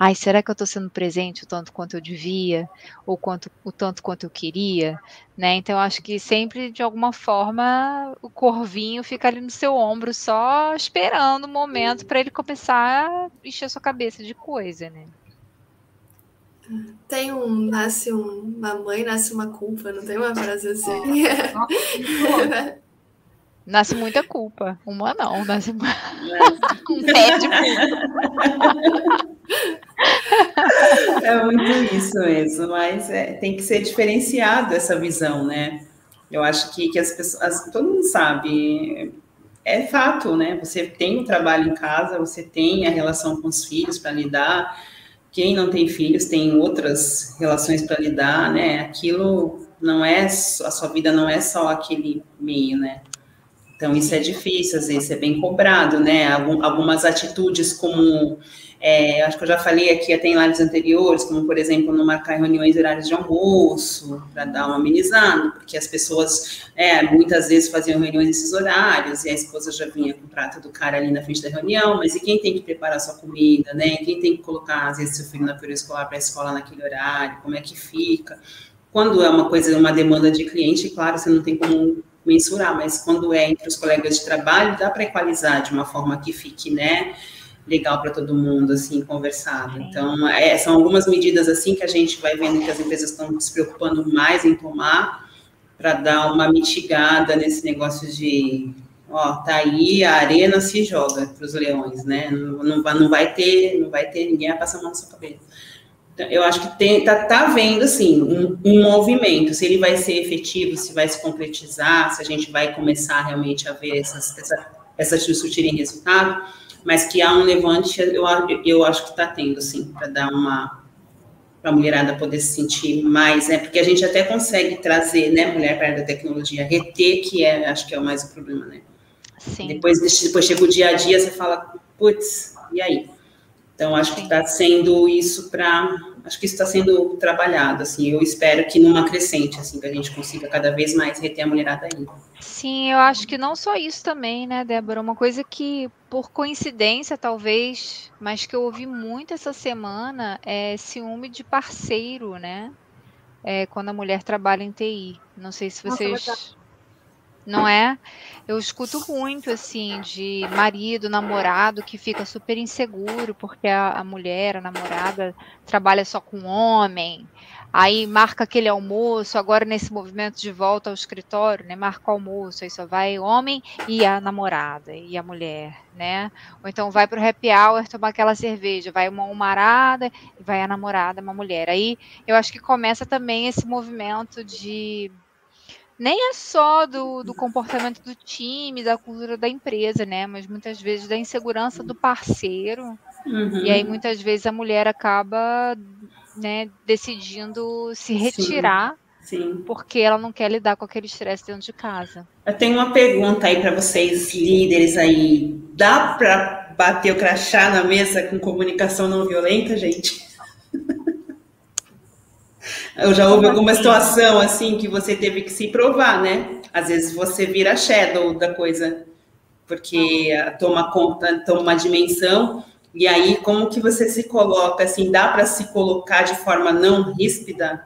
Ai, será que eu estou sendo presente o tanto quanto eu devia, ou quanto, o tanto quanto eu queria, né? Então, acho que sempre, de alguma forma, o corvinho fica ali no seu ombro, só esperando o momento para ele começar a encher sua cabeça de coisa, né? Tem um nasce um, uma mãe, nasce uma culpa, não tem uma frase assim? nasce muita culpa. Uma não, nasce uma... um pé de culpa. É muito isso mesmo, mas é, tem que ser diferenciado essa visão, né? Eu acho que, que as pessoas, todo mundo sabe, é fato, né? Você tem o trabalho em casa, você tem a relação com os filhos para lidar, quem não tem filhos tem outras relações para lidar, né? Aquilo não é a sua vida não é só aquele meio, né? Então isso é difícil, às vezes é bem cobrado, né? Algumas atitudes como é, acho que eu já falei aqui até em lives anteriores, como por exemplo, não marcar reuniões e horários de almoço, para dar uma amenizada, porque as pessoas é, muitas vezes faziam reuniões nesses horários, e a esposa já vinha com o prato do cara ali na frente da reunião, mas e quem tem que preparar sua comida, né? Quem tem que colocar, às vezes, seu filho na período escolar para a escola naquele horário, como é que fica? Quando é uma coisa, uma demanda de cliente, claro, você não tem como mensurar, mas quando é entre os colegas de trabalho, dá para equalizar de uma forma que fique, né? Legal para todo mundo, assim, conversado. Então, é, são algumas medidas, assim, que a gente vai vendo que as empresas estão se preocupando mais em tomar para dar uma mitigada nesse negócio de, ó, tá aí, a arena se joga para os leões, né? Não, não, vai, não vai ter, não vai ter ninguém a passar a mão na sua cabeça. Então, eu acho que tem, tá, tá vendo, assim, um, um movimento, se ele vai ser efetivo, se vai se concretizar, se a gente vai começar realmente a ver essas, essa, essas surtirem resultado, mas que há um levante, eu, eu acho que está tendo, sim, para dar uma para a mulherada poder se sentir mais, né? Porque a gente até consegue trazer, né, mulher para a tecnologia, reter, que é, acho que é o mais o problema, né? Sim. Depois, depois chega o dia a dia, você fala, putz, e aí? Então, acho que está sendo isso para. Acho que isso está sendo trabalhado, assim. Eu espero que numa crescente, assim, que a gente consiga cada vez mais reter a mulherada aí. Sim, eu acho que não só isso também, né, Débora? Uma coisa que, por coincidência, talvez, mas que eu ouvi muito essa semana é ciúme de parceiro, né? É, quando a mulher trabalha em TI. Não sei se vocês. Nossa, não é? Eu escuto muito assim de marido, namorado que fica super inseguro porque a, a mulher, a namorada, trabalha só com homem. Aí marca aquele almoço, agora nesse movimento de volta ao escritório, né? Marca o almoço, aí só vai homem e a namorada e a mulher, né? Ou então vai para o happy hour tomar aquela cerveja, vai uma humarada e vai a namorada, uma mulher. Aí eu acho que começa também esse movimento de nem é só do, do comportamento do time, da cultura da empresa, né? Mas muitas vezes da insegurança do parceiro. Uhum. E aí muitas vezes a mulher acaba né, decidindo se retirar. Sim. Sim. Porque ela não quer lidar com aquele estresse dentro de casa. Eu tenho uma pergunta aí para vocês, líderes aí. Dá para bater o crachá na mesa com comunicação não violenta, gente? Eu já houve alguma situação assim que você teve que se provar, né? Às vezes você vira shadow da coisa, porque toma conta, toma uma dimensão, e aí como que você se coloca assim, dá para se colocar de forma não ríspida,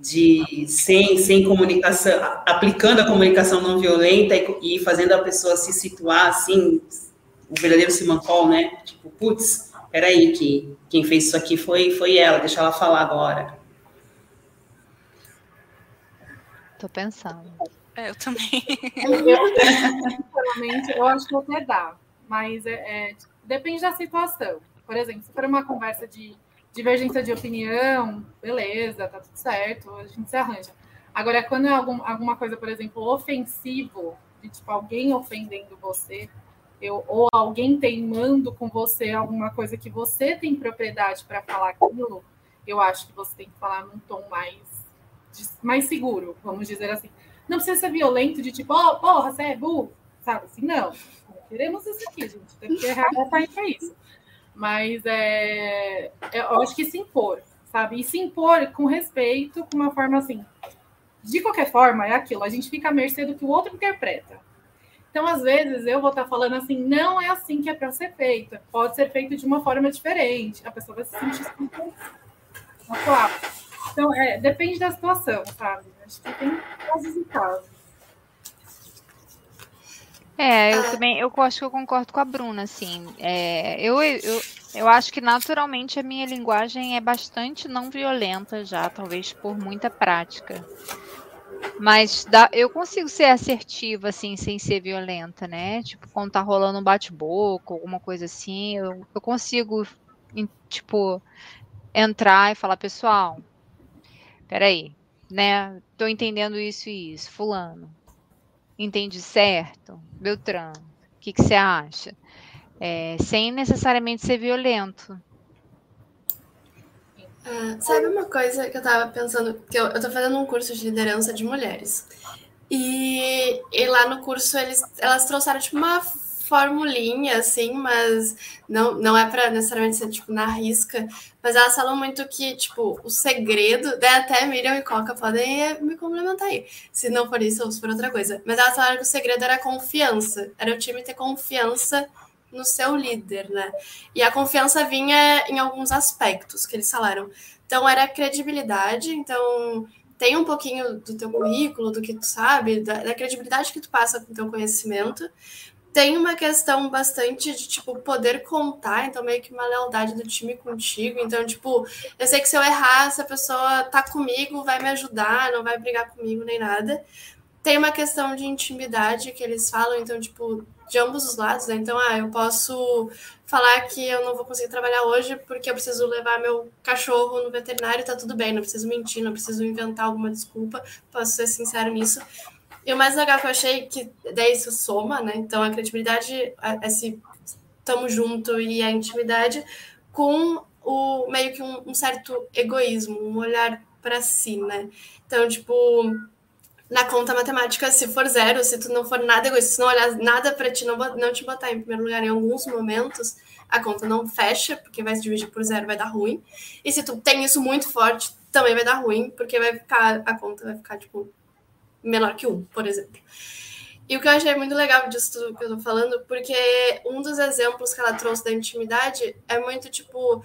de sem, sem comunicação, aplicando a comunicação não violenta e, e fazendo a pessoa se situar assim, o verdadeiro Simancol, né? Tipo, putz, peraí, que quem fez isso aqui foi, foi ela, deixa ela falar agora. Tô pensando. É, eu também. Sinceramente, eu acho que até dá, mas é, é, depende da situação. Por exemplo, se for uma conversa de divergência de opinião, beleza, tá tudo certo, a gente se arranja. Agora, quando é algum, alguma coisa, por exemplo, ofensivo, de tipo alguém ofendendo você, eu, ou alguém teimando com você alguma coisa que você tem propriedade para falar aquilo, eu acho que você tem que falar num tom mais, mais seguro, vamos dizer assim. Não precisa ser violento, de tipo, oh, porra, você é burro, sabe? Assim, não. não queremos isso aqui, gente. Tem que errar tá aí para isso. Mas é, eu acho que se impor, sabe? E se impor com respeito, com uma forma assim. De qualquer forma, é aquilo, a gente fica à mercê do que o outro interpreta. Então, às vezes, eu vou estar falando assim, não é assim que é para ser feito. Pode ser feito de uma forma diferente. A pessoa vai se sentir atual. Então, é, depende da situação, sabe? Acho que tem casos e casos. É, eu também, eu acho que eu concordo com a Bruna, assim. É, eu, eu, eu acho que naturalmente a minha linguagem é bastante não violenta já, talvez por muita prática. Mas dá, eu consigo ser assertiva, assim, sem ser violenta, né? Tipo, quando tá rolando um bate-boca, alguma coisa assim, eu, eu consigo, tipo, entrar e falar, pessoal, peraí, né? Tô entendendo isso e isso, fulano. Entende certo? Beltrano, o que, você acha? É, sem necessariamente ser violento, ah, sabe uma coisa que eu tava pensando? Que eu, eu tô fazendo um curso de liderança de mulheres. E, e lá no curso eles, elas trouxeram tipo uma formulinha, assim, mas não, não é para necessariamente ser tipo na risca. Mas elas falam muito que, tipo, o segredo, daí até Miriam e Coca podem me complementar aí, se não for isso ou se for outra coisa. Mas elas falaram que o segredo era confiança, era o time ter confiança no seu líder, né? E a confiança vinha em alguns aspectos que eles falaram. Então, era credibilidade, então tem um pouquinho do teu currículo, do que tu sabe, da, da credibilidade que tu passa com o teu conhecimento. Tem uma questão bastante de, tipo, poder contar, então meio que uma lealdade do time contigo. Então, tipo, eu sei que se eu errar, essa pessoa tá comigo, vai me ajudar, não vai brigar comigo nem nada. Tem uma questão de intimidade que eles falam, então, tipo, de ambos os lados, né? Então, ah, eu posso falar que eu não vou conseguir trabalhar hoje porque eu preciso levar meu cachorro no veterinário, tá tudo bem, não preciso mentir, não preciso inventar alguma desculpa, posso ser sincero nisso. E o mais legal que eu achei que daí isso soma, né? Então a credibilidade, esse tamo junto e a intimidade com o meio que um, um certo egoísmo, um olhar para si, né? Então, tipo, na conta matemática, se for zero, se tu não for nada egoísta, se não olhar nada para ti, não, não te botar em primeiro lugar em alguns momentos, a conta não fecha, porque vai se dividir por zero, vai dar ruim. E se tu tem isso muito forte, também vai dar ruim, porque vai ficar, a conta vai ficar, tipo, menor que um, por exemplo. E o que eu achei muito legal disso tudo que eu tô falando, porque um dos exemplos que ela trouxe da intimidade é muito, tipo,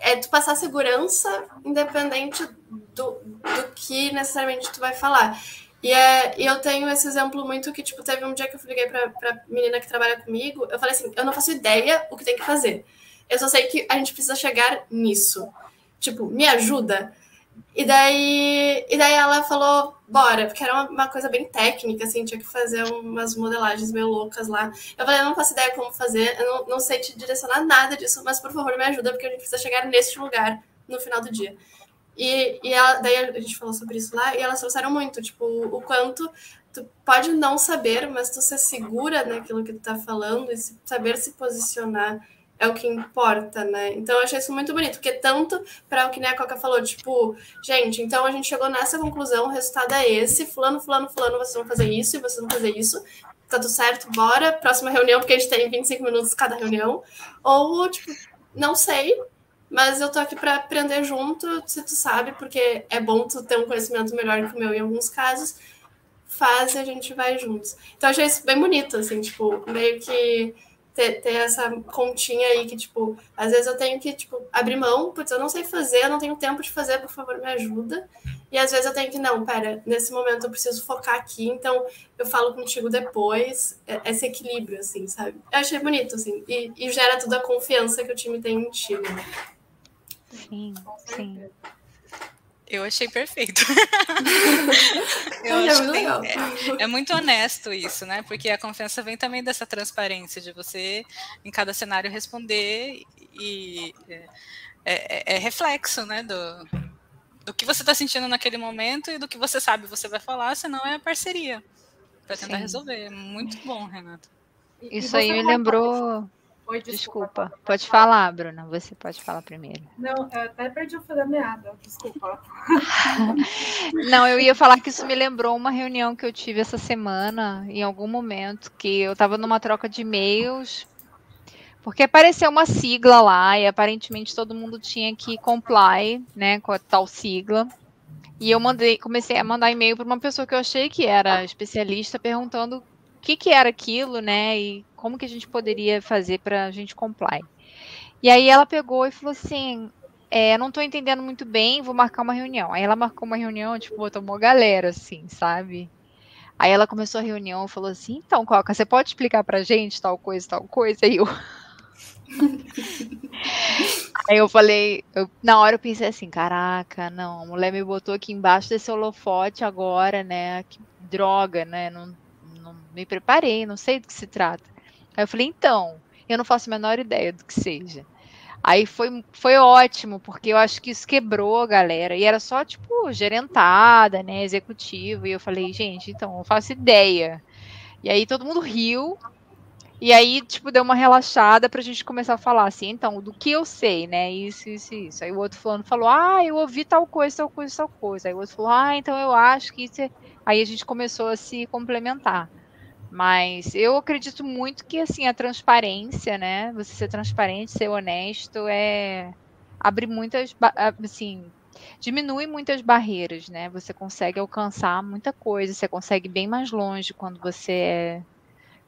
é tu passar segurança independente do, do que necessariamente tu vai falar. E, é, e eu tenho esse exemplo muito que, tipo, teve um dia que eu liguei pra, pra menina que trabalha comigo, eu falei assim, eu não faço ideia o que tem que fazer. Eu só sei que a gente precisa chegar nisso. Tipo, me ajuda. E daí, e daí ela falou, bora, porque era uma, uma, coisa bem técnica, assim, tinha que fazer umas modelagens meio loucas lá. Eu falei, eu não faço ideia como fazer, eu não, não sei te direcionar nada disso, mas por favor me ajuda, porque a gente precisa chegar neste lugar no final do dia. E, e ela, daí a gente falou sobre isso lá, e elas trouxeram muito, tipo, o quanto tu pode não saber, mas tu ser segura naquilo que tu tá falando e saber se posicionar é o que importa, né? Então eu achei isso muito bonito, porque tanto para o que a Coca falou, tipo, gente, então a gente chegou nessa conclusão, o resultado é esse, fulano, fulano, fulano, vocês vão fazer isso e vocês vão fazer isso. Tá tudo certo, bora, próxima reunião, porque a gente tem 25 minutos cada reunião. Ou, tipo, não sei, mas eu tô aqui para aprender junto, se tu sabe, porque é bom tu ter um conhecimento melhor que o meu em alguns casos. Faz e a gente vai juntos. Então achei isso bem bonito, assim, tipo, meio que ter, ter essa continha aí que, tipo, às vezes eu tenho que, tipo, abrir mão, putz, eu não sei fazer, eu não tenho tempo de fazer, por favor, me ajuda. E às vezes eu tenho que, não, pera, nesse momento eu preciso focar aqui, então eu falo contigo depois, é, esse equilíbrio, assim, sabe? Eu achei bonito, assim, e, e gera toda a confiança que o time tem em ti, né? Sim, sim. Eu achei perfeito. eu é, acho bem, é, é, muito honesto isso, né? Porque a confiança vem também dessa transparência de você, em cada cenário, responder e é, é, é reflexo, né? Do, do que você está sentindo naquele momento e do que você sabe você vai falar, senão é parceria para tentar Sim. resolver. Muito bom, Renato. Isso aí me lembrou. Oi, desculpa. desculpa. Pode falar, Bruna. Você pode falar primeiro. Não, eu até perdi o fio da meada. Desculpa. Não, eu ia falar que isso me lembrou uma reunião que eu tive essa semana, em algum momento, que eu estava numa troca de e-mails porque apareceu uma sigla lá e aparentemente todo mundo tinha que comply, né, com a tal sigla. E eu mandei, comecei a mandar e-mail para uma pessoa que eu achei que era especialista, perguntando o que, que era aquilo, né, e como que a gente poderia fazer para a gente comply. E aí ela pegou e falou assim, é, não estou entendendo muito bem, vou marcar uma reunião. Aí ela marcou uma reunião, tipo, botou uma galera, assim, sabe? Aí ela começou a reunião e falou assim, então, Coca, você pode explicar pra gente tal coisa, tal coisa? Aí eu... Aí eu falei, eu, na hora eu pensei assim, caraca, não, a mulher me botou aqui embaixo desse holofote agora, né? Que droga, né? Não, não me preparei, não sei do que se trata. Aí eu falei, então, eu não faço a menor ideia do que seja. Aí foi, foi ótimo, porque eu acho que isso quebrou a galera. E era só, tipo, gerentada, né? Executivo. E eu falei, gente, então, eu faço ideia. E aí todo mundo riu. E aí, tipo, deu uma relaxada pra gente começar a falar assim, então, do que eu sei, né? Isso, isso, isso. Aí o outro fulano falou, ah, eu ouvi tal coisa, tal coisa, tal coisa. Aí o outro falou, ah, então eu acho que isso é... Aí a gente começou a se complementar. Mas eu acredito muito que, assim, a transparência, né? Você ser transparente, ser honesto, é... Abre muitas, assim, diminui muitas barreiras, né? Você consegue alcançar muita coisa, você consegue bem mais longe quando você é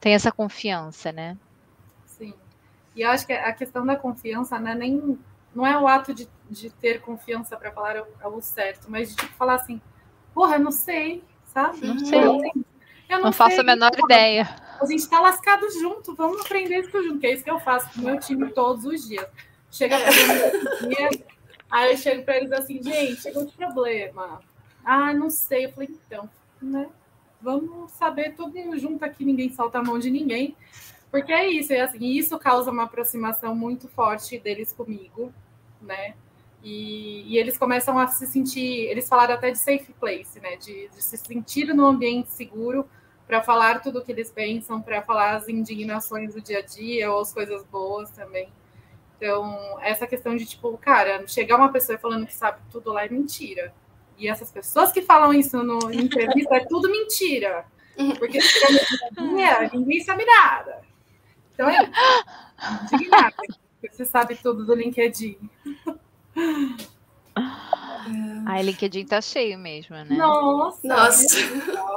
tem essa confiança, né? Sim. E eu acho que a questão da confiança não é nem não é o ato de, de ter confiança para falar o, o, certo, mas de tipo, falar assim, porra, eu não sei, sabe? Não sei. Eu não, não faço a menor porra, ideia. A gente está lascado junto, vamos aprender isso junto, que é isso que eu faço com o meu time todos os dias. Chega para dia, aí eu chego para eles assim, gente, chegou de problema. Ah, não sei. Eu falei, então, né? vamos saber todo mundo junto aqui, ninguém solta a mão de ninguém. Porque é isso, é assim, isso causa uma aproximação muito forte deles comigo, né? E, e, eles começam a se sentir, eles falaram até de safe place, né? De, de se sentir no ambiente seguro para falar tudo o que eles pensam, para falar as indignações do dia a dia ou as coisas boas também. Então, essa questão de tipo, cara, chegar uma pessoa falando que sabe tudo lá é mentira. E essas pessoas que falam isso no entrevista é tudo mentira. Porque ninguém sabe nada. Então é indignada. Você sabe tudo do LinkedIn. A LinkedIn tá cheio mesmo, né? Nossa! Nossa.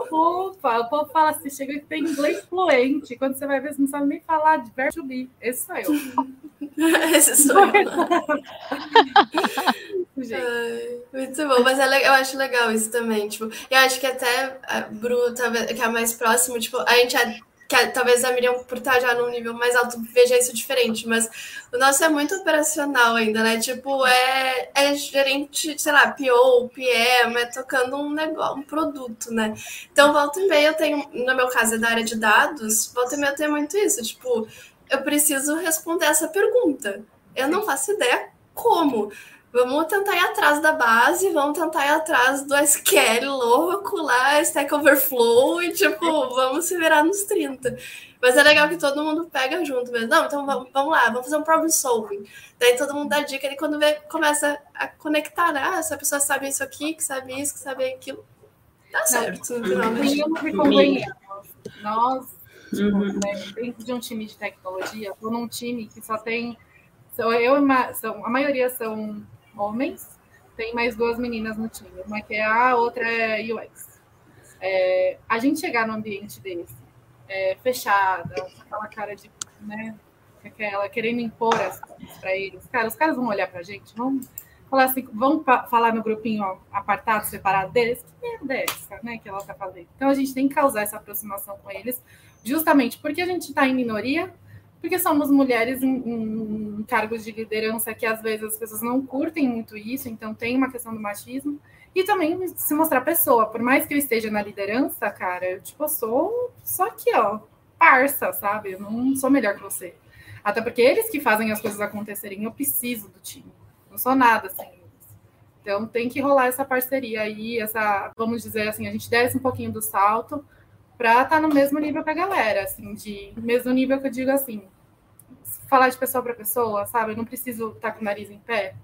Opa, o povo fala assim, chega e tem inglês fluente. Quando você vai ver, você não sabe nem falar de verbo to be. Esse sou eu. Esse sou eu. Ai, muito bom, mas é eu acho legal isso também, tipo, eu acho que até a Bru, que é mais próximo, tipo, a gente é, que talvez a Miriam, por estar já num nível mais alto, veja isso diferente, mas o nosso é muito operacional ainda, né? Tipo, é, é gerente, sei lá, PO, PM, é tocando um negócio, um produto, né? Então, volta e meia eu tenho, no meu caso é da área de dados, volta e meia eu tenho muito isso, tipo, eu preciso responder essa pergunta. Eu não faço ideia como. Vamos tentar ir atrás da base, vamos tentar ir atrás do SQL louco lá, Stack Overflow e, tipo, vamos se virar nos 30. Mas é legal que todo mundo pega junto mesmo. Não, então vamos, vamos lá, vamos fazer um problem solving. Daí todo mundo dá dica e quando vê, começa a conectar, né? Ah, essa pessoa sabe isso aqui, que sabe isso, que sabe aquilo. Dá certo. Nós, tipo, uhum. né, dentro de um time de tecnologia, estou num time que só tem. Sou eu, são, a maioria são homens, tem mais duas meninas no time. Uma que é A, outra é UX. É, a gente chegar num ambiente desse, é, fechada, aquela cara de, né, aquela querendo impor as coisas para eles, cara, os caras vão olhar para a gente, vão falar assim, vão falar no grupinho ó, apartado, separado deles, que merda é essa, né, que ela tá fazendo. Então a gente tem que causar essa aproximação com eles, justamente porque a gente está em minoria, porque somos mulheres em, em, cargos de liderança que às vezes as pessoas não curtem muito isso, então tem uma questão do machismo. E também se mostrar pessoa, por mais que eu esteja na liderança, cara, eu tipo, sou só aqui, ó, parça, sabe? Eu não sou melhor que você. Até porque eles que fazem as coisas acontecerem, eu preciso do time. Não sou nada sem eles. Então tem que rolar essa parceria aí, essa, vamos dizer assim, a gente desce um pouquinho do salto para estar tá no mesmo nível que a galera, assim, de mesmo nível que eu digo assim, falar de pessoa para pessoa, sabe? Eu não preciso estar tá com o nariz em pé.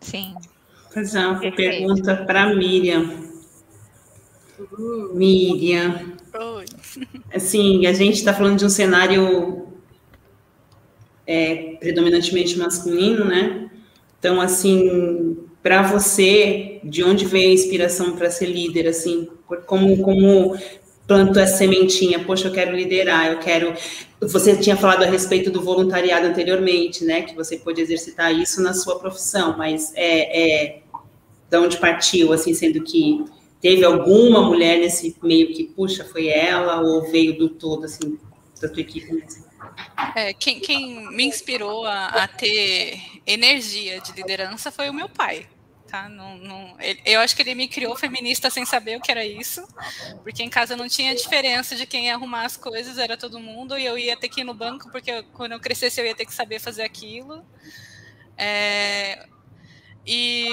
Sim. Fazer uma Perfeito. pergunta para Miriam. Uh. Miriam. Oi. Assim, a gente está falando de um cenário é, predominantemente masculino, né? Então, assim, para você, de onde veio a inspiração para ser líder, assim, como, como plantou essa sementinha, poxa, eu quero liderar, eu quero. Você tinha falado a respeito do voluntariado anteriormente, né? Que você pôde exercitar isso na sua profissão, mas é, é de onde partiu, assim, sendo que teve alguma mulher nesse meio que, puxa, foi ela, ou veio do todo, assim, da tua equipe mesmo? É, quem, quem, me inspirou a, a, ter energia de liderança foi o meu pai. Tá? Não, não, ele, eu acho que ele me criou feminista sem saber o que era isso, porque em casa não tinha diferença de quem ia arrumar as coisas, era todo mundo, e eu ia ter que ir no banco, porque eu, quando eu crescesse eu ia ter que saber fazer aquilo. É, e,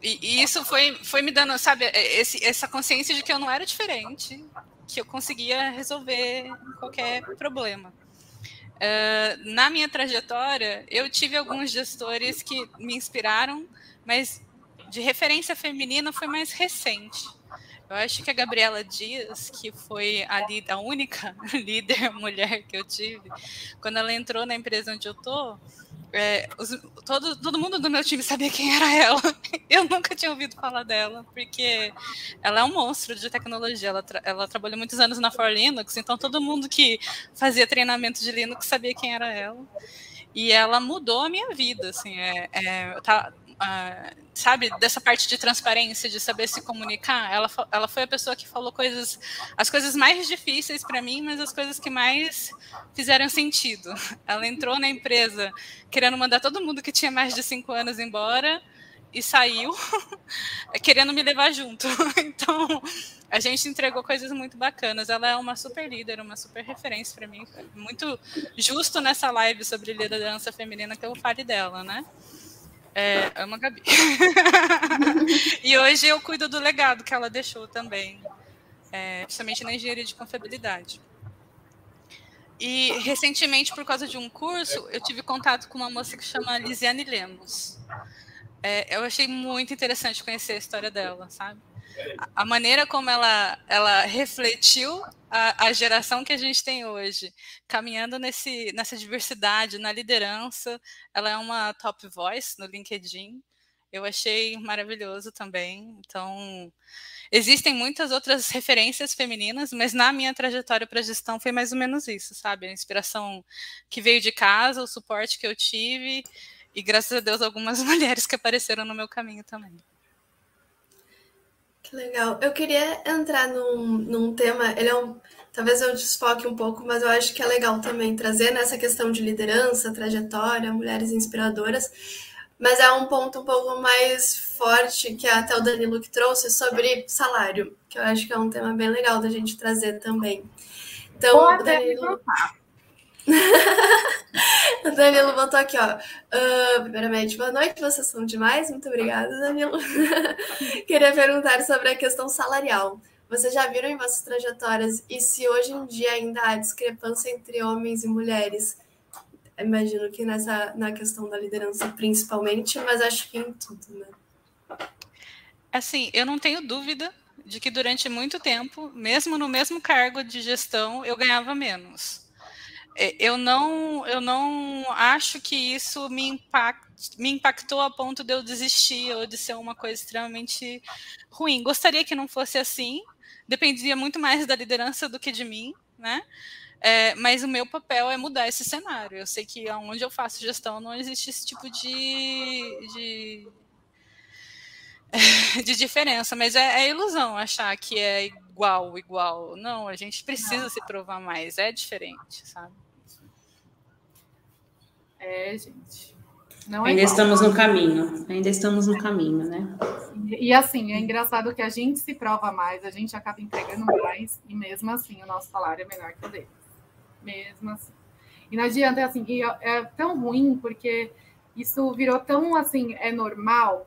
e, e, isso foi, foi me dando, sabe, esse, essa consciência de que eu não era diferente, que eu conseguia resolver qualquer problema. Uh, na minha trajetória, eu tive alguns gestores que me inspiraram, mas de referência feminina foi mais recente. Eu acho que a Gabriela Dias, que foi a, a única líder mulher que eu tive, quando ela entrou na empresa onde eu estou, é, os, todo, todo mundo do meu time sabia quem era ela. Eu nunca tinha ouvido falar dela, porque ela é um monstro de tecnologia. Ela, tra ela trabalhou muitos anos na For Linux, então todo mundo que fazia treinamento de Linux sabia quem era ela. E ela mudou a minha vida, assim, é, é, tá, uh, sabe, dessa parte de transparência, de saber se comunicar, ela, ela foi a pessoa que falou coisas, as coisas mais difíceis para mim, mas as coisas que mais fizeram sentido. Ela entrou na empresa querendo mandar todo mundo que tinha mais de cinco anos embora e saiu querendo me levar junto. Então, a gente entregou coisas muito bacanas. Ela é uma super líder, uma super referência para mim. Muito justo nessa live sobre liderança feminina que eu fale dela, né? É, ama Gabi. e hoje eu cuido do legado que ela deixou também, é, principalmente na engenharia de confiabilidade. E recentemente, por causa de um curso, eu tive contato com uma moça que chama Lisiane Lemos. É, eu achei muito interessante conhecer a história dela, sabe? A maneira como ela, ela refletiu a, a, geração que a gente tem hoje, caminhando nesse, nessa diversidade, na liderança. Ela é uma top voice no LinkedIn. Eu achei maravilhoso também. Então, existem muitas outras referências femininas, mas na minha trajetória para gestão foi mais ou menos isso, sabe? A inspiração que veio de casa, o suporte que eu tive e graças a Deus algumas mulheres que apareceram no meu caminho também. Que legal. Eu queria entrar num, num tema, ele é um. Talvez eu desfoque um pouco, mas eu acho que é legal também trazer nessa questão de liderança, trajetória, mulheres inspiradoras. Mas é um ponto um pouco mais forte que até o Danilo que trouxe sobre salário, que eu acho que é um tema bem legal da gente trazer também. Então, Danilo. o Danilo botou aqui, ó. Uh, primeiramente, boa noite, vocês são demais. Muito obrigada, Danilo. Queria perguntar sobre a questão salarial. Vocês já viram em vossas trajetórias e se hoje em dia ainda há discrepância entre homens e mulheres? Imagino que nessa na questão da liderança principalmente, mas acho que em tudo, né? Assim, eu não tenho dúvida de que durante muito tempo, mesmo no mesmo cargo de gestão, eu ganhava menos. É, eu não, eu não acho que isso me, impact, me impactou a ponto de eu desistir ou de ser uma coisa extremamente ruim. Gostaria que não fosse assim, dependia muito mais da liderança do que de mim, né? É, mas o meu papel é mudar esse cenário. Eu sei que onde eu faço gestão não existe esse tipo de, de, de diferença, mas é, é, ilusão achar que é igual, igual. Não, a gente precisa não. se provar mais, é diferente, sabe? É, gente. Não é Ainda igual. estamos no caminho, ainda estamos no caminho, né? E, e assim, é engraçado que a gente se prova mais, a gente acaba entregando mais, e mesmo assim o nosso salário é menor que o deles. Mesmo assim. E não adianta, assim, é, é tão ruim, porque isso virou tão assim, é normal,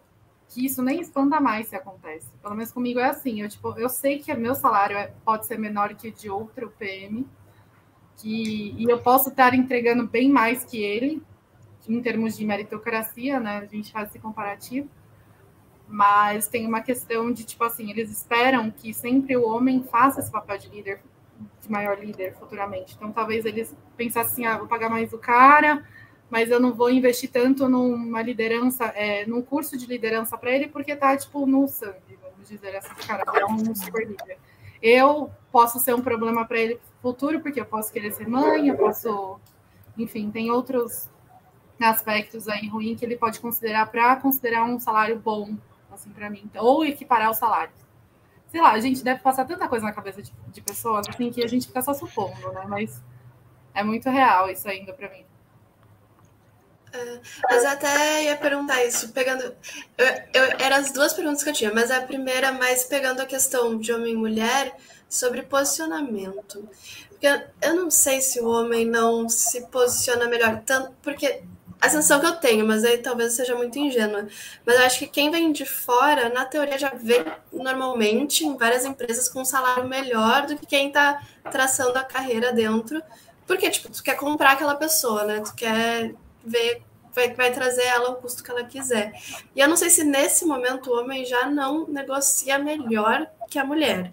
que isso nem espanta mais se acontece. Pelo menos comigo é assim. Eu, tipo, eu sei que meu salário é, pode ser menor que o de outro PM, que, e eu posso estar entregando bem mais que ele, em termos de meritocracia, né? A gente faz esse comparativo. Mas tem uma questão de, tipo assim, eles esperam que sempre o homem faça esse papel de líder, de maior líder futuramente. Então, talvez eles pensassem, assim, ah, vou pagar mais o cara, mas eu não vou investir tanto numa liderança, é, num curso de liderança para ele, porque tá, tipo, no sangue, vamos dizer assim, cara, é um super líder. Eu posso ser um problema para ele futuro, porque eu posso querer ser mãe, eu posso, enfim, tem outros aspectos aí ruins que ele pode considerar para considerar um salário bom, assim, para mim, ou equiparar os salários. Sei lá, a gente deve passar tanta coisa na cabeça de, de pessoas, assim, que a gente fica só supondo, né? Mas é muito real isso ainda para mim. É, mas até ia perguntar isso, pegando. Eu, eu, eram as duas perguntas que eu tinha, mas a primeira, mais pegando a questão de homem e mulher, sobre posicionamento. Porque eu não sei se o homem não se posiciona melhor, tanto porque a sensação que eu tenho, mas aí talvez seja muito ingênua. Mas eu acho que quem vem de fora, na teoria, já vem normalmente em várias empresas com um salário melhor do que quem está traçando a carreira dentro. Porque, tipo, tu quer comprar aquela pessoa, né? Tu quer ver vai, vai trazer ela o custo que ela quiser. E eu não sei se nesse momento o homem já não negocia melhor que a mulher.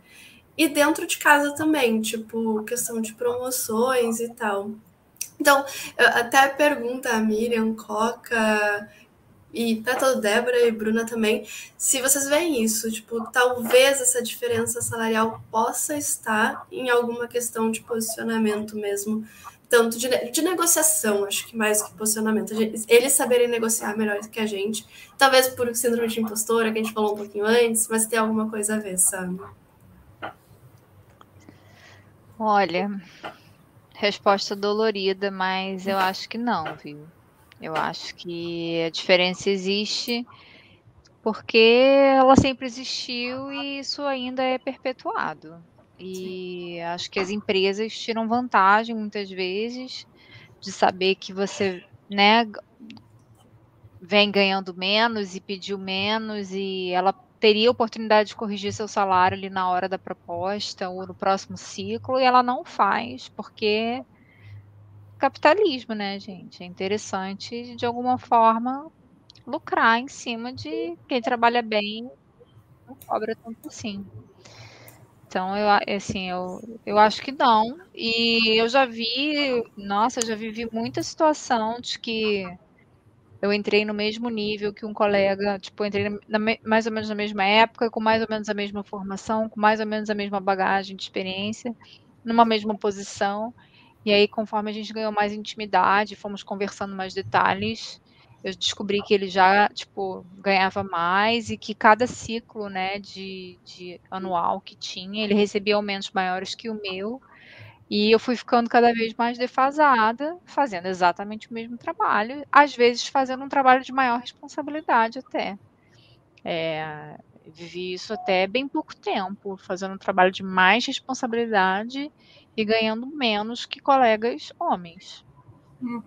E dentro de casa também, tipo, questão de promoções e tal. Então, até pergunta a Miriam, Coca e para toda Débora e Bruna também, se vocês veem isso, tipo, talvez essa diferença salarial possa estar em alguma questão de posicionamento mesmo tanto de, de negociação, acho que mais que posicionamento. Eles saberem negociar melhor que a gente. Talvez por síndrome de impostora, que a gente falou um pouquinho antes, mas tem alguma coisa a ver, sabe? Olha, resposta dolorida, mas eu acho que não, viu? Eu acho que a diferença existe porque ela sempre existiu e isso ainda é perpetuado. E acho que as empresas tiram vantagem muitas vezes de saber que você, né, vem ganhando menos e pediu menos e ela teria oportunidade de corrigir seu salário ali na hora da proposta ou no próximo ciclo e ela não faz porque capitalismo, né, gente? É interessante de alguma forma lucrar em cima de quem trabalha bem não cobra tanto assim. Então, eu, assim, eu, eu acho que não. E eu já vi, nossa, eu já vivi muita situação de que eu entrei no mesmo nível que um colega, tipo, entrei na, mais ou menos na mesma época, com mais ou menos a mesma formação, com mais ou menos a mesma bagagem de experiência, numa mesma posição. E aí, conforme a gente ganhou mais intimidade, fomos conversando mais detalhes, eu descobri que ele já, tipo, ganhava mais e que cada ciclo, né, de, de anual que tinha, ele recebia aumentos maiores que o meu. E eu fui ficando cada vez mais defasada, fazendo exatamente o mesmo trabalho, às vezes fazendo um trabalho de maior responsabilidade até. É, vivi isso até bem pouco tempo, fazendo um trabalho de mais responsabilidade e ganhando menos que colegas homens. Hum.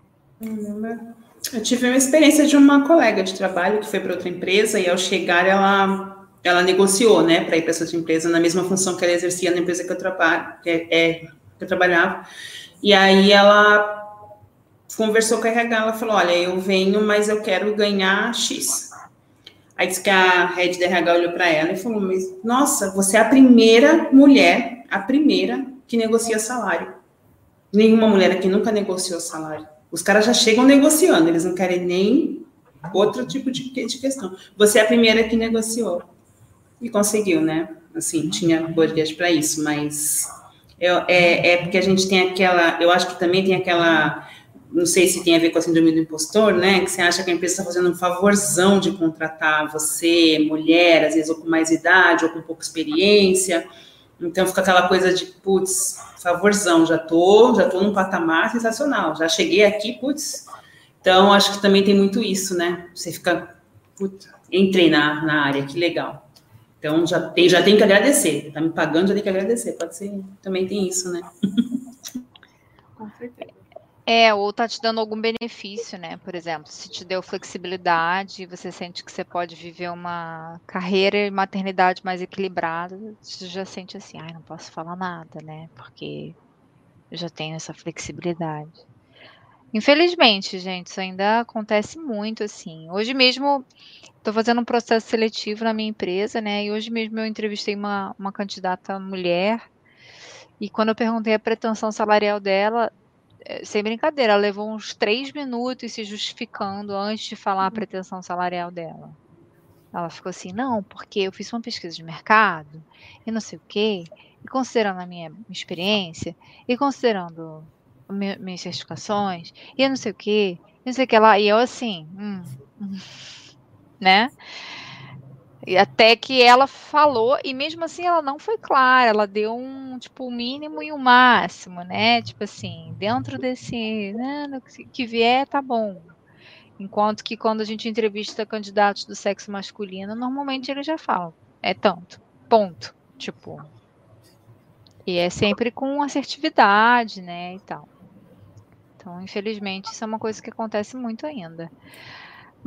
Eu tive uma experiência de uma colega de trabalho que foi para outra empresa e ao chegar ela ela negociou, né, para ir para essa outra empresa na mesma função que ela exercia na empresa que eu trabalho, que, é, é, que eu trabalhava. E aí ela conversou com a RH, ela falou: "Olha, eu venho, mas eu quero ganhar X". Aí disse que a head da RH olhou para ela e falou: "Mas nossa, você é a primeira mulher, a primeira que negocia salário. Nenhuma mulher aqui nunca negociou salário". Os caras já chegam negociando, eles não querem nem outro tipo de, de questão. Você é a primeira que negociou e conseguiu, né? Assim, tinha budget para isso, mas é, é, é, porque a gente tem aquela, eu acho que também tem aquela, não sei se tem a ver com a síndrome do impostor, né? Que você acha que a empresa está fazendo um favorzão de contratar você, mulher, às vezes ou com mais idade ou com pouca experiência. Então fica aquela coisa de, putz, favorzão, já tô, já tô num patamar sensacional, já cheguei aqui, putz. Então, acho que também tem muito isso, né? Você fica, putz, entrei na, na área, que legal. Então, já tem, já tem que agradecer. Tá me pagando, já tem que agradecer. Pode ser, também tem isso, né? É, ou tá te dando algum benefício, né? Por exemplo, se te deu flexibilidade, você sente que você pode viver uma carreira e maternidade mais equilibrada, você já sente assim, ai, não posso falar nada, né? Porque eu já tenho essa flexibilidade. Infelizmente, gente, isso ainda acontece muito assim. Hoje mesmo estou fazendo um processo seletivo na minha empresa, né? E hoje mesmo eu entrevistei uma, uma candidata mulher. E quando eu perguntei a pretensão salarial dela, sem brincadeira, ela levou uns três minutos se justificando antes de falar a uhum. pretensão salarial dela. Ela ficou assim, não, porque eu fiz uma pesquisa de mercado e não sei o quê, e considerando a minha experiência, e considerando minhas certificações, e não sei o quê, e não sei o que lá, e eu assim, hum, hum, né? E até que ela falou, e mesmo assim ela não foi clara, ela deu um, tipo, o mínimo e o um máximo, né? Tipo assim, dentro desse, né, que vier, tá bom. Enquanto que quando a gente entrevista candidatos do sexo masculino, normalmente eles já falam, é tanto, ponto, tipo. E é sempre com assertividade, né, e tal. Então, infelizmente, isso é uma coisa que acontece muito ainda.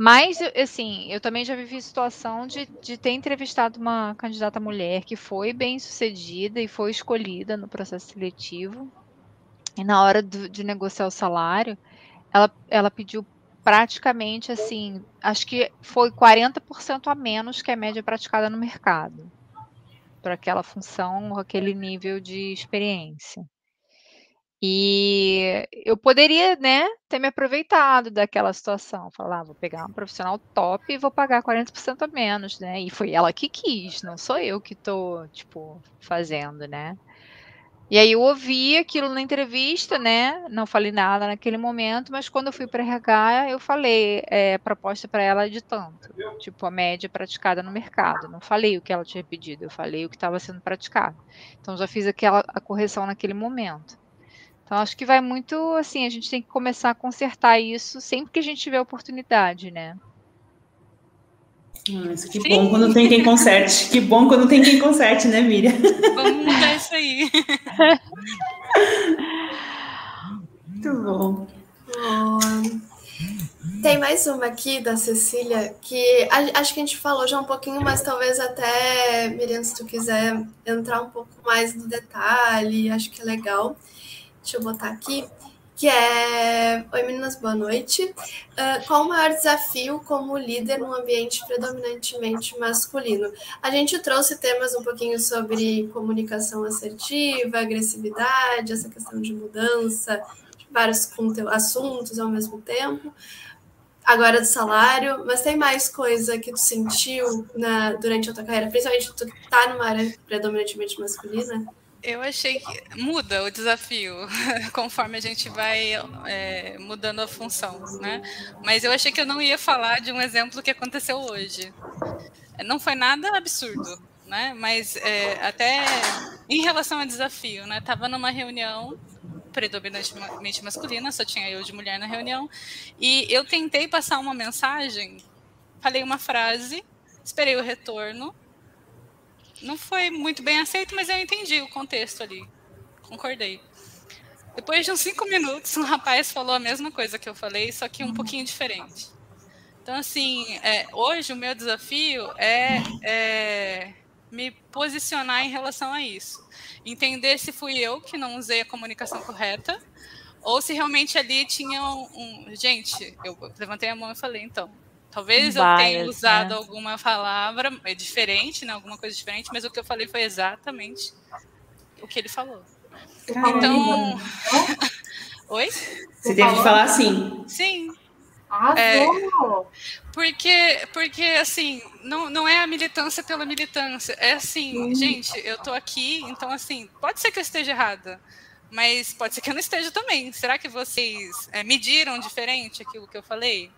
Mas, assim, eu também já vivi situação de, de ter entrevistado uma candidata mulher que foi bem sucedida e foi escolhida no processo seletivo. E na hora do, de negociar o salário, ela, ela pediu praticamente assim, acho que foi 40% a menos que a média praticada no mercado para aquela função, aquele nível de experiência. E eu poderia, né, ter me aproveitado daquela situação. Falar, ah, vou pegar um profissional top e vou pagar 40% a menos, né? E foi ela que quis, não sou eu que tô, tipo, fazendo, né? E aí eu ouvi aquilo na entrevista, né? Não falei nada naquele momento, mas quando eu fui para RH, eu falei é, proposta para ela de tanto, tipo a média praticada no mercado. Não falei o que ela tinha pedido, eu falei o que estava sendo praticado. Então já fiz aquela a correção naquele momento. Então, acho que vai muito assim, a gente tem que começar a consertar isso sempre que a gente tiver oportunidade, né? Nossa, que Sim. bom quando tem quem conserte. Que bom quando tem quem conserte, né, Miriam? Vamos mudar isso aí. Muito bom. Tem mais uma aqui da Cecília que acho que a gente falou já um pouquinho, mas talvez até, Miriam, se tu quiser entrar um pouco mais no detalhe, acho que é legal deixa eu botar aqui, que é Oi meninas, boa noite. Uh, qual o maior desafio como líder num ambiente predominantemente masculino? A gente trouxe temas um pouquinho sobre comunicação assertiva, agressividade, essa questão de mudança, vários assuntos ao mesmo tempo. Agora do salário, mas tem mais coisa que tu sentiu na, durante a tua carreira, principalmente tu que tá numa área predominantemente masculina? Eu achei que muda o desafio conforme a gente vai é, mudando a função, né? Mas eu achei que eu não ia falar de um exemplo que aconteceu hoje. Não foi nada absurdo, né? Mas é, até em relação ao desafio, né? Tava numa reunião predominantemente masculina, só tinha eu de mulher na reunião, e eu tentei passar uma mensagem, falei uma frase, esperei o retorno não foi muito bem aceito, mas eu entendi o contexto ali. Concordei. Depois de uns cinco minutos, um rapaz falou a mesma coisa que eu falei, só que um pouquinho diferente. Então, assim, é, hoje o meu desafio é, é, me posicionar em relação a isso. Entender se fui eu que não usei a comunicação correta, ou se realmente ali tinha um. um... Gente, eu levantei a mão e falei, então, Talvez eu tenha usado né? alguma palavra é diferente, né? alguma coisa diferente, mas o que eu falei foi exatamente o que ele falou. Caramba. Então. Oi? Você teve que falar assim. Sim. É, porque, porque, assim, não, não é a militância pela militância. É assim, gente, eu tô aqui, então, assim, pode ser que eu esteja errada, mas pode ser que eu não esteja também. Será que vocês é, mediram diferente aquilo que eu falei?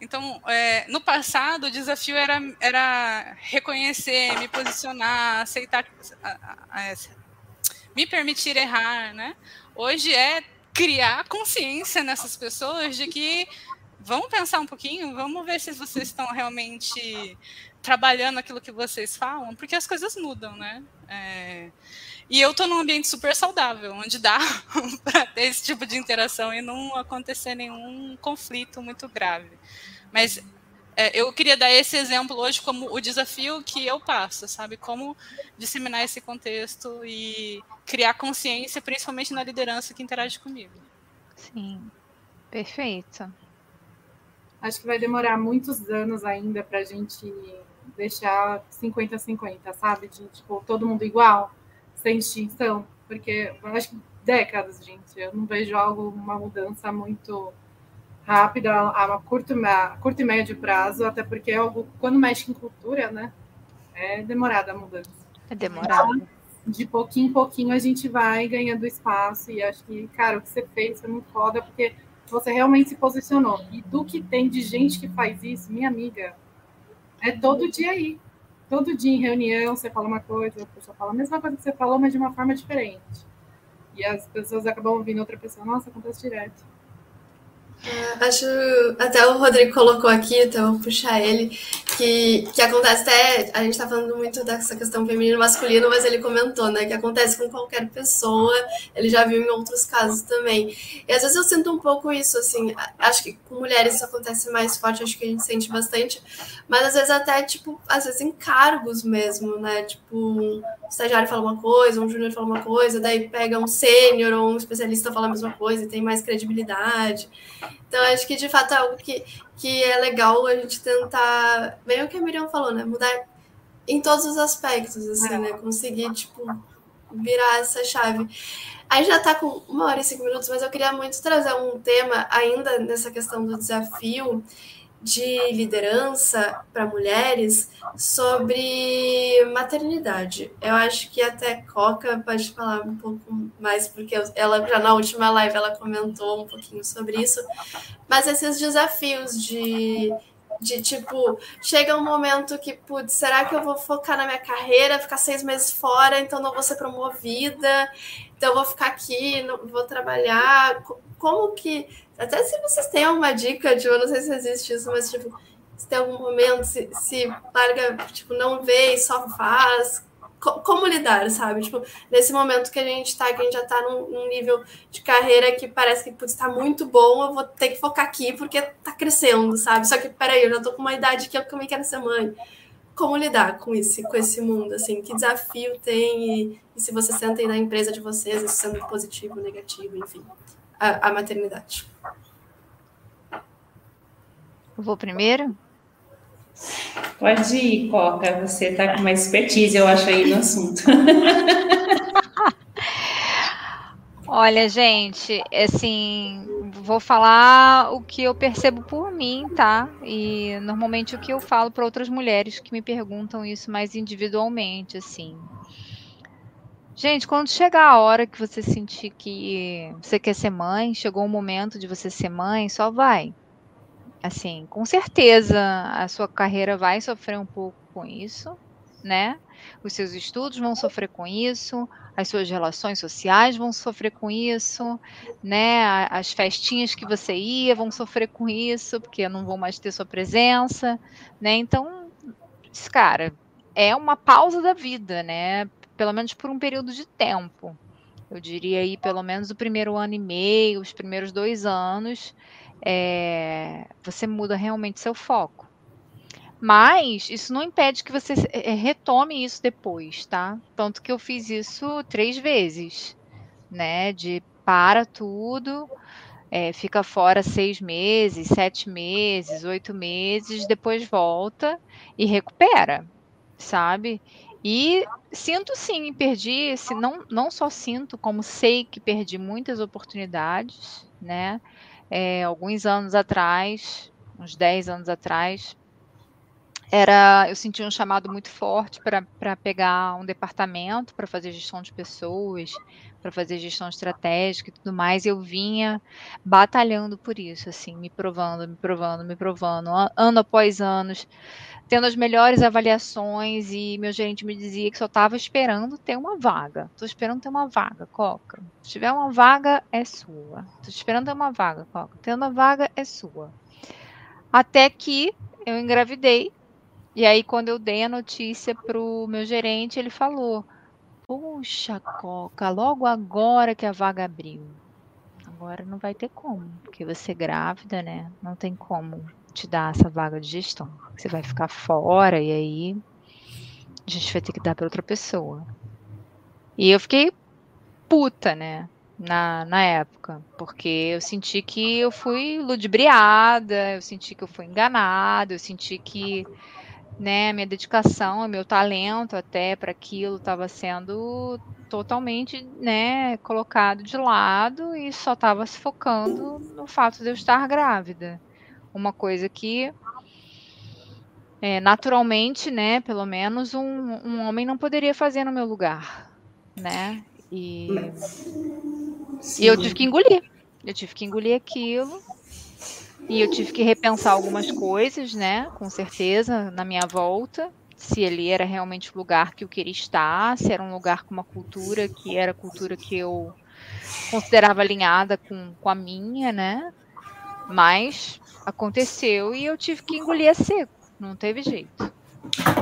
Então, é, no passado, o desafio era, era reconhecer, me posicionar, aceitar, me permitir errar, né? Hoje é criar consciência nessas pessoas de que vamos pensar um pouquinho, vamos ver se vocês estão realmente trabalhando aquilo que vocês falam, porque as coisas mudam, né? É, E eu tô num ambiente super saudável, onde dá para ter esse tipo de interação e não acontecer nenhum conflito muito grave. Mas é, eu queria dar esse exemplo hoje como o desafio que eu passo, sabe? Como disseminar esse contexto e criar consciência, principalmente na liderança que interage comigo. Sim, perfeito. Acho que vai demorar muitos anos ainda para a gente deixar 50-50, sabe? De tipo, todo mundo igual, sem distinção. Porque eu acho que décadas, gente. Eu não vejo algo, uma mudança muito rápida a, curto, a curto e médio prazo, até porque é algo, quando mexe em cultura, né? É demorada a mudança. É demorado. Então, de pouquinho em pouquinho a gente vai ganhando espaço e acho que, cara, o que você fez foi muito foda, porque você realmente se posicionou. E do que tem de gente que faz isso, minha amiga, é todo dia aí. Todo dia em reunião você fala uma coisa, a pessoa fala a mesma coisa que você falou, mas de uma forma diferente. E as pessoas acabam ouvindo outra pessoa, nossa, acontece direto. Acho até o Rodrigo colocou aqui, então vou puxar ele, que, que acontece até. A gente tá falando muito dessa questão feminino masculino, mas ele comentou, né? Que acontece com qualquer pessoa, ele já viu em outros casos também. E às vezes eu sinto um pouco isso, assim, acho que com mulheres isso acontece mais forte, acho que a gente sente bastante, mas às vezes até, tipo, às vezes em cargos mesmo, né? Tipo, estagiário fala uma coisa, um júnior fala uma coisa, daí pega um sênior ou um especialista fala a mesma coisa e tem mais credibilidade. Então, acho que de fato é algo que, que é legal a gente tentar, bem o que a Miriam falou, né? Mudar em todos os aspectos, assim, né? Conseguir, tipo, virar essa chave. Aí já tá com uma hora e cinco minutos, mas eu queria muito trazer um tema ainda nessa questão do desafio de liderança para mulheres sobre maternidade. Eu acho que até Coca pode falar um pouco mais, porque ela já na última live ela comentou um pouquinho sobre isso. Mas esses desafios de, de tipo, chega um momento que, putz, será que eu vou focar na minha carreira, ficar seis meses fora, então não vou ser promovida, então vou ficar aqui, não vou trabalhar. Como que até se vocês têm alguma dica, tipo, eu não sei se existe isso, mas tipo, se tem algum momento, se, se larga, tipo, não vê e só faz. Co como lidar, sabe? Tipo, nesse momento que a gente tá, que a gente já tá num, num nível de carreira que parece que putz, tá muito bom, eu vou ter que focar aqui porque tá crescendo, sabe? Só que, peraí, eu já tô com uma idade que eu também quero ser mãe como lidar com esse, com esse mundo, assim, que desafio tem e, e se você senta aí na empresa de vocês, isso sendo positivo, negativo, enfim a, a maternidade. Eu vou primeiro? Pode ir, Coca. Você está com uma expertise, eu acho, aí no assunto. Olha, gente, assim, vou falar o que eu percebo por mim, tá? E normalmente o que eu falo para outras mulheres que me perguntam isso mais individualmente, assim. Gente, quando chegar a hora que você sentir que você quer ser mãe, chegou o momento de você ser mãe, só vai. Assim, com certeza a sua carreira vai sofrer um pouco com isso, né? Os seus estudos vão sofrer com isso, as suas relações sociais vão sofrer com isso, né? As festinhas que você ia vão sofrer com isso, porque não vão mais ter sua presença, né? Então, cara, é uma pausa da vida, né? Pelo menos por um período de tempo. Eu diria aí pelo menos o primeiro ano e meio, os primeiros dois anos, é, você muda realmente seu foco. Mas isso não impede que você é, retome isso depois, tá? Tanto que eu fiz isso três vezes, né? De para tudo, é, fica fora seis meses, sete meses, oito meses, depois volta e recupera, sabe? E sinto sim, perdi, se não, não só sinto, como sei que perdi muitas oportunidades, né? É, alguns anos atrás, uns 10 anos atrás, era eu senti um chamado muito forte para pegar um departamento para fazer gestão de pessoas, para fazer gestão estratégica e tudo mais. Eu vinha batalhando por isso, assim, me provando, me provando, me provando, ano após anos tendo as melhores avaliações e meu gerente me dizia que só estava esperando ter uma vaga. Estou esperando ter uma vaga, Coca. Se tiver uma vaga, é sua. Estou esperando ter uma vaga, Coca. Tendo uma vaga, é sua. Até que eu engravidei. E aí, quando eu dei a notícia para o meu gerente, ele falou: Puxa, Coca, logo agora que a vaga abriu. Agora não vai ter como, porque você é grávida, né? Não tem como te dar essa vaga de gestão. Você vai ficar fora e aí a gente vai ter que dar para outra pessoa. E eu fiquei puta, né? Na, na época, porque eu senti que eu fui ludibriada, eu senti que eu fui enganada, eu senti que né, minha dedicação, meu talento até para aquilo estava sendo totalmente, né, colocado de lado e só estava se focando no fato de eu estar grávida. Uma coisa que é, naturalmente, né, pelo menos um, um homem não poderia fazer no meu lugar, né? E, e eu tive que engolir. Eu tive que engolir aquilo e eu tive que repensar algumas coisas, né? Com certeza, na minha volta. Se ele era realmente o lugar que eu queria estar, se era um lugar com uma cultura que era a cultura que eu considerava alinhada com, com a minha, né? Mas aconteceu e eu tive que engolir a seco. Não teve jeito.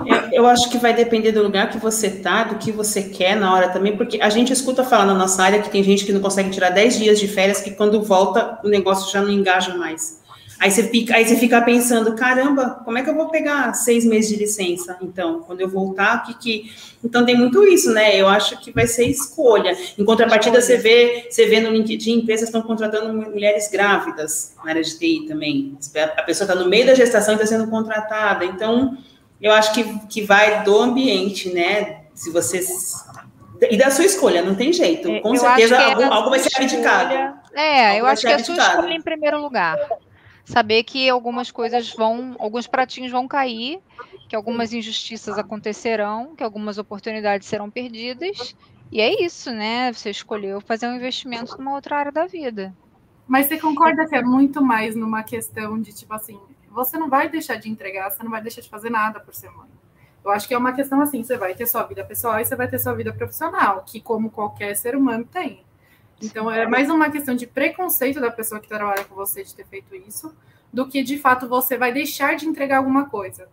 Eu, eu, acho que vai depender do lugar que você tá, do que você quer na hora também, porque a gente escuta falar na nossa área que tem gente que não consegue tirar 10 dias de férias, que quando volta o negócio já não engaja mais. Aí você, fica, aí você fica pensando, caramba, como é que eu vou pegar seis meses de licença? Então, quando eu voltar, que que. Então tem muito isso, né? Eu acho que vai ser escolha. Em contrapartida, você vê, você vê no LinkedIn, empresas estão contratando mulheres grávidas na área de TI também. A pessoa está no meio da gestação e está sendo contratada. Então, eu acho que, que vai do ambiente, né? Se você. E da sua escolha, não tem jeito. É, Com eu certeza, é algo, algo vai ser abdicado. É, algo eu acho que é a sua escolha em primeiro lugar saber que algumas coisas vão, alguns pratinhos vão cair, que algumas injustiças acontecerão, que algumas oportunidades serão perdidas. E é isso, né? Você escolheu fazer um investimento numa outra área da vida. Mas você concorda que é muito mais numa questão de tipo assim, você não vai deixar de entregar, você não vai deixar de fazer nada por semana. Eu acho que é uma questão assim, você vai ter sua vida pessoal e você vai ter sua vida profissional, que como qualquer ser humano tem. Então, é mais uma questão de preconceito da pessoa que trabalha com você de ter feito isso, do que de fato você vai deixar de entregar alguma coisa.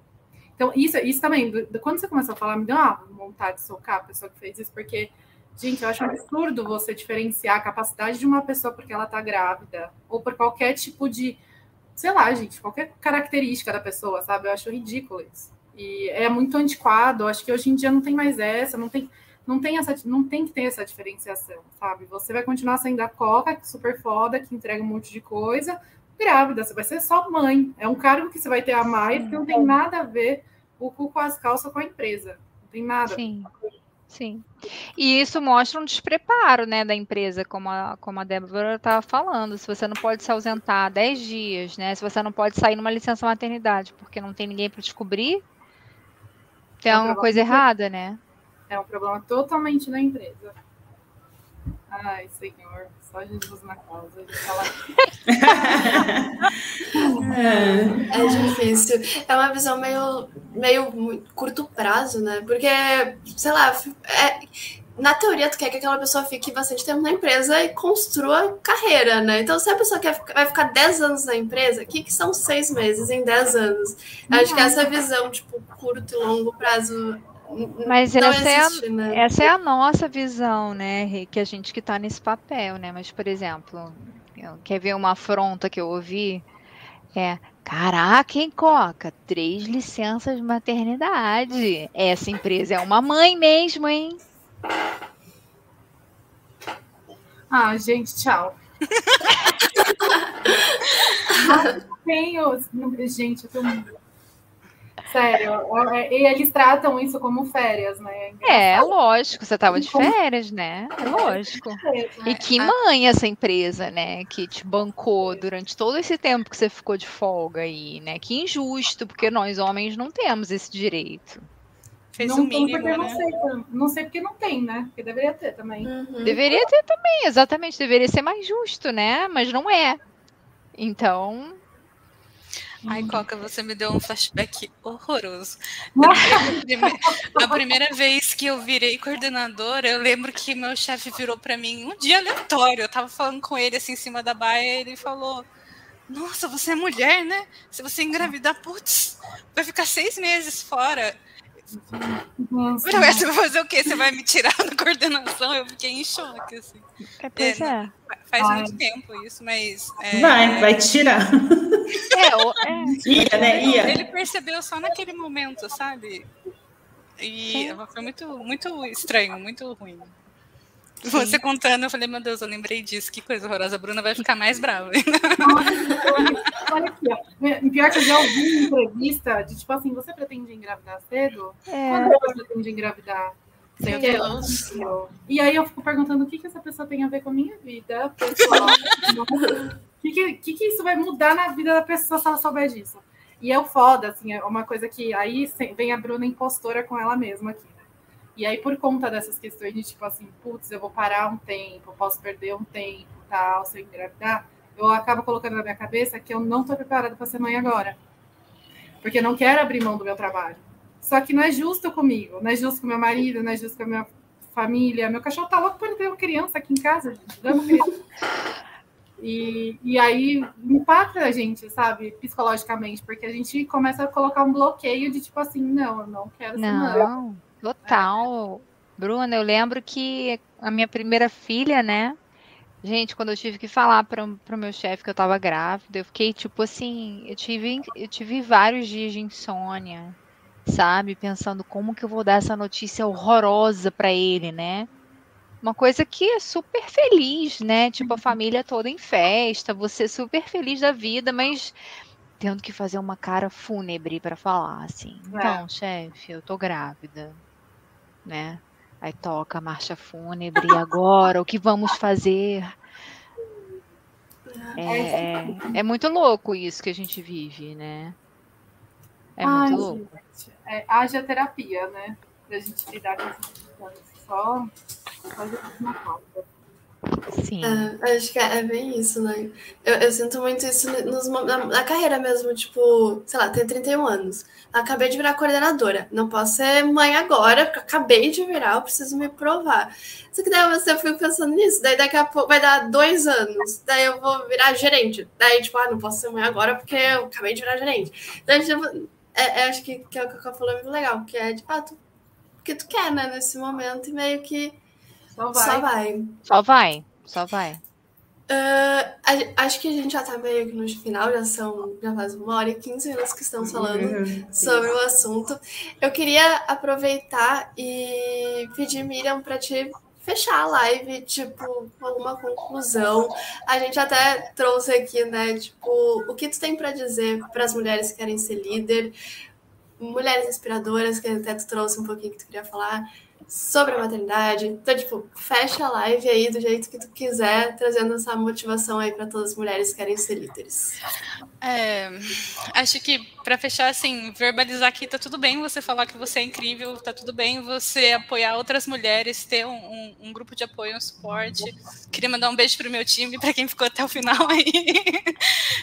Então, isso, isso também, quando você começou a falar, me deu uma vontade de socar a pessoa que fez isso, porque, gente, eu acho um absurdo você diferenciar a capacidade de uma pessoa porque ela tá grávida, ou por qualquer tipo de, sei lá, gente, qualquer característica da pessoa, sabe? Eu acho ridículo isso. E é muito antiquado, acho que hoje em dia não tem mais essa, não tem não tem, essa, não tem que ter essa diferenciação, sabe? Você vai continuar sendo a Coca, super foda, que entrega um monte de coisa, grávida, você vai ser só mãe. É um cargo que você vai ter a mais, que não tem nada a ver o cu com as calças com a empresa. Não tem nada. Sim. Sim. E isso mostra um despreparo né, da empresa, como a, como a Débora estava falando. Se você não pode se ausentar 10 dias, né? Se você não pode sair numa licença maternidade porque não tem ninguém para descobrir, tem é alguma coisa errada, né? É um problema totalmente da empresa. Ai, Senhor, só Jesus na causa. é, é difícil. É uma visão meio, meio curto prazo, né? Porque, sei lá, é, na teoria, tu quer que aquela pessoa fique bastante tempo na empresa e construa carreira, né? Então, se a pessoa quer, vai ficar 10 anos na empresa, o que, que são seis meses em 10 anos? Acho que essa visão, tipo, curto e longo prazo mas não essa, existe, é a, né? essa é a nossa visão, né, que a gente que está nesse papel, né? Mas, por exemplo, quer ver uma afronta que eu ouvi? É, caraca, hein, Coca? Três licenças de maternidade. Essa empresa é uma mãe mesmo, hein? Ah, gente, tchau. tenho. Gente, eu tô Sério, é, e eles tratam isso como férias, né? É, é lógico, você estava de férias, né? É lógico. E que mãe essa empresa, né? Que te bancou durante todo esse tempo que você ficou de folga aí, né? Que injusto, porque nós homens não temos esse direito. Fez não o mínimo, né? não sei, não sei porque não tem, né? Porque deveria ter também. Uhum. Deveria ter também, exatamente. Deveria ser mais justo, né? Mas não é. Então, Ai, Coca, você me deu um flashback horroroso. A primeira, a primeira vez que eu virei coordenadora, eu lembro que meu chefe virou para mim um dia aleatório. Eu tava falando com ele assim em cima da baia e ele falou: Nossa, você é mulher, né? Se você engravidar, putz, vai ficar seis meses fora. Nossa. Você vai fazer o quê? Você vai me tirar da coordenação? Eu fiquei em choque, assim. É, pois é. é. Faz Ai. muito tempo isso, mas. É, vai, vai tirar. É, o, é. Ia, né? Ia. Ele percebeu só naquele momento, sabe? E Sim. foi muito, muito estranho, muito ruim. Você contando, eu falei, meu Deus, eu lembrei disso, que coisa horrorosa. A Bruna vai ficar mais brava. Olha aqui, ó. Pior que eu já ouvi uma entrevista de tipo assim, você pretende engravidar cedo? É. Quando você pretende engravidar? Deus. E aí eu fico perguntando o que, que essa pessoa tem a ver com a minha vida, pessoal. O que, que, que, isso vai mudar na vida da pessoa se ela souber disso? E é o foda, assim, é uma coisa que aí vem a Bruna impostora com ela mesma aqui. E aí, por conta dessas questões de tipo assim, putz, eu vou parar um tempo, posso perder um tempo, tal, se eu engravidar, eu acabo colocando na minha cabeça que eu não estou preparada para ser mãe agora. Porque eu não quero abrir mão do meu trabalho. Só que não é justo comigo, não é justo com meu marido, não é justo com a minha família. Meu cachorro tá louco por ter uma criança aqui em casa, gente. criança. E, e aí impacta a gente, sabe, psicologicamente, porque a gente começa a colocar um bloqueio de tipo assim, não, eu não quero ser mãe. Total. Bruna, eu lembro que a minha primeira filha, né? Gente, quando eu tive que falar para o meu chefe que eu estava grávida, eu fiquei tipo assim, eu tive, eu tive vários dias de insônia, sabe? Pensando como que eu vou dar essa notícia horrorosa para ele, né? Uma coisa que é super feliz, né? Tipo, a família toda em festa, você super feliz da vida, mas tendo que fazer uma cara fúnebre para falar assim. É. Então, chefe, eu tô grávida né? Aí toca a marcha fúnebre, agora o que vamos fazer? É, é, é, muito louco isso que a gente vive, né? É Ai, muito louco. Gente, é, haja terapia, né? Pra gente lidar com essas só fazer uma falta. Sim. É, acho que é, é, bem isso, né? Eu, eu sinto muito isso nos, na, na, carreira mesmo, tipo, sei lá, tenho 31 anos. Acabei de virar coordenadora. Não posso ser mãe agora, porque acabei de virar, eu preciso me provar. Só que daí você fica pensando nisso, daí daqui a pouco vai dar dois anos, daí eu vou virar gerente. Daí, tipo, ah, não posso ser mãe agora porque eu acabei de virar gerente. Daí, tipo, é, é, acho que, que é o que eu falou muito legal, que é de fato o que tu quer, né, nesse momento, e meio que só vai. Só vai. Só vai. Só vai. Uh, acho que a gente já tá meio que no final, já são já faz uma hora e 15 minutos que estamos falando uhum. sobre o assunto. Eu queria aproveitar e pedir, Miriam, para te fechar a live, tipo, com alguma conclusão. A gente até trouxe aqui, né, tipo, o que tu tem para dizer para as mulheres que querem ser líder, mulheres inspiradoras, que até tu trouxe um pouquinho que tu queria falar sobre a maternidade. Então, tipo, fecha a live aí do jeito que tu quiser, trazendo essa motivação aí para todas as mulheres que querem ser líderes. É, acho que para fechar, assim, verbalizar que tá tudo bem você falar que você é incrível, tá tudo bem você apoiar outras mulheres, ter um, um, um grupo de apoio, um suporte. Queria mandar um beijo pro meu time, para quem ficou até o final aí.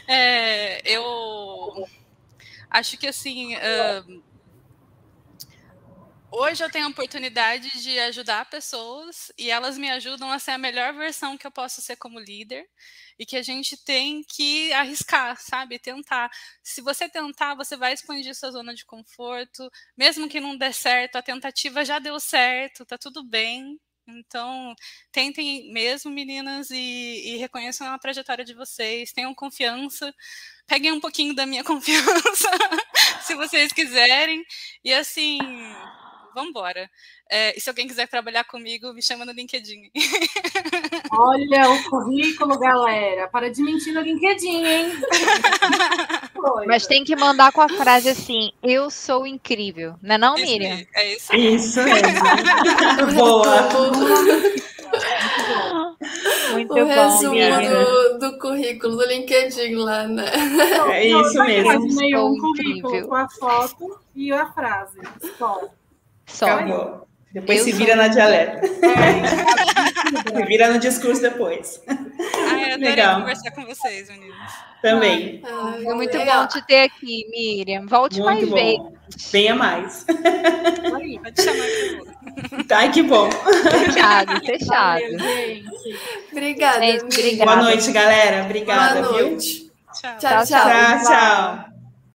É, eu acho que assim. Uh, hoje eu tenho a oportunidade de ajudar pessoas e elas me ajudam a ser a melhor versão que eu posso ser como líder e que a gente tem que arriscar, sabe? Tentar. Se você tentar, você vai expandir sua zona de conforto, mesmo que não dê certo, a tentativa já deu certo, tá tudo bem. Então, tentem mesmo, meninas, e, e reconheçam a trajetória de vocês, tenham confiança, peguem um pouquinho da minha confiança, se vocês quiserem, e assim, vamos embora. É, e se alguém quiser trabalhar comigo, me chama no LinkedIn. Olha o currículo, galera. Para de mentir no LinkedIn, hein? Mas tem que mandar com a frase assim: Eu sou incrível. Não é não, Miriam? É isso. Isso mesmo. Boa. Muito o bom, resumo do, do, currículo do LinkedIn lá, né? É isso mesmo. Nenhum currículo com a foto e a frase. Só. Só. Acabou. Depois eu se vira sou... na dialeta. É. se vira no discurso depois. Ai, eu Legal. conversar com vocês, meninas. Também. Ah, é muito legal. bom te ter aqui, Miriam. Volte muito mais bom. vezes. Venha mais. Pode chamar que Tá, que bom. Fechado, fechado. Obrigada. Gente, obrigada. Boa noite, galera. Obrigada, Boa noite. Viu? Tchau, tchau. tchau, tchau. tchau.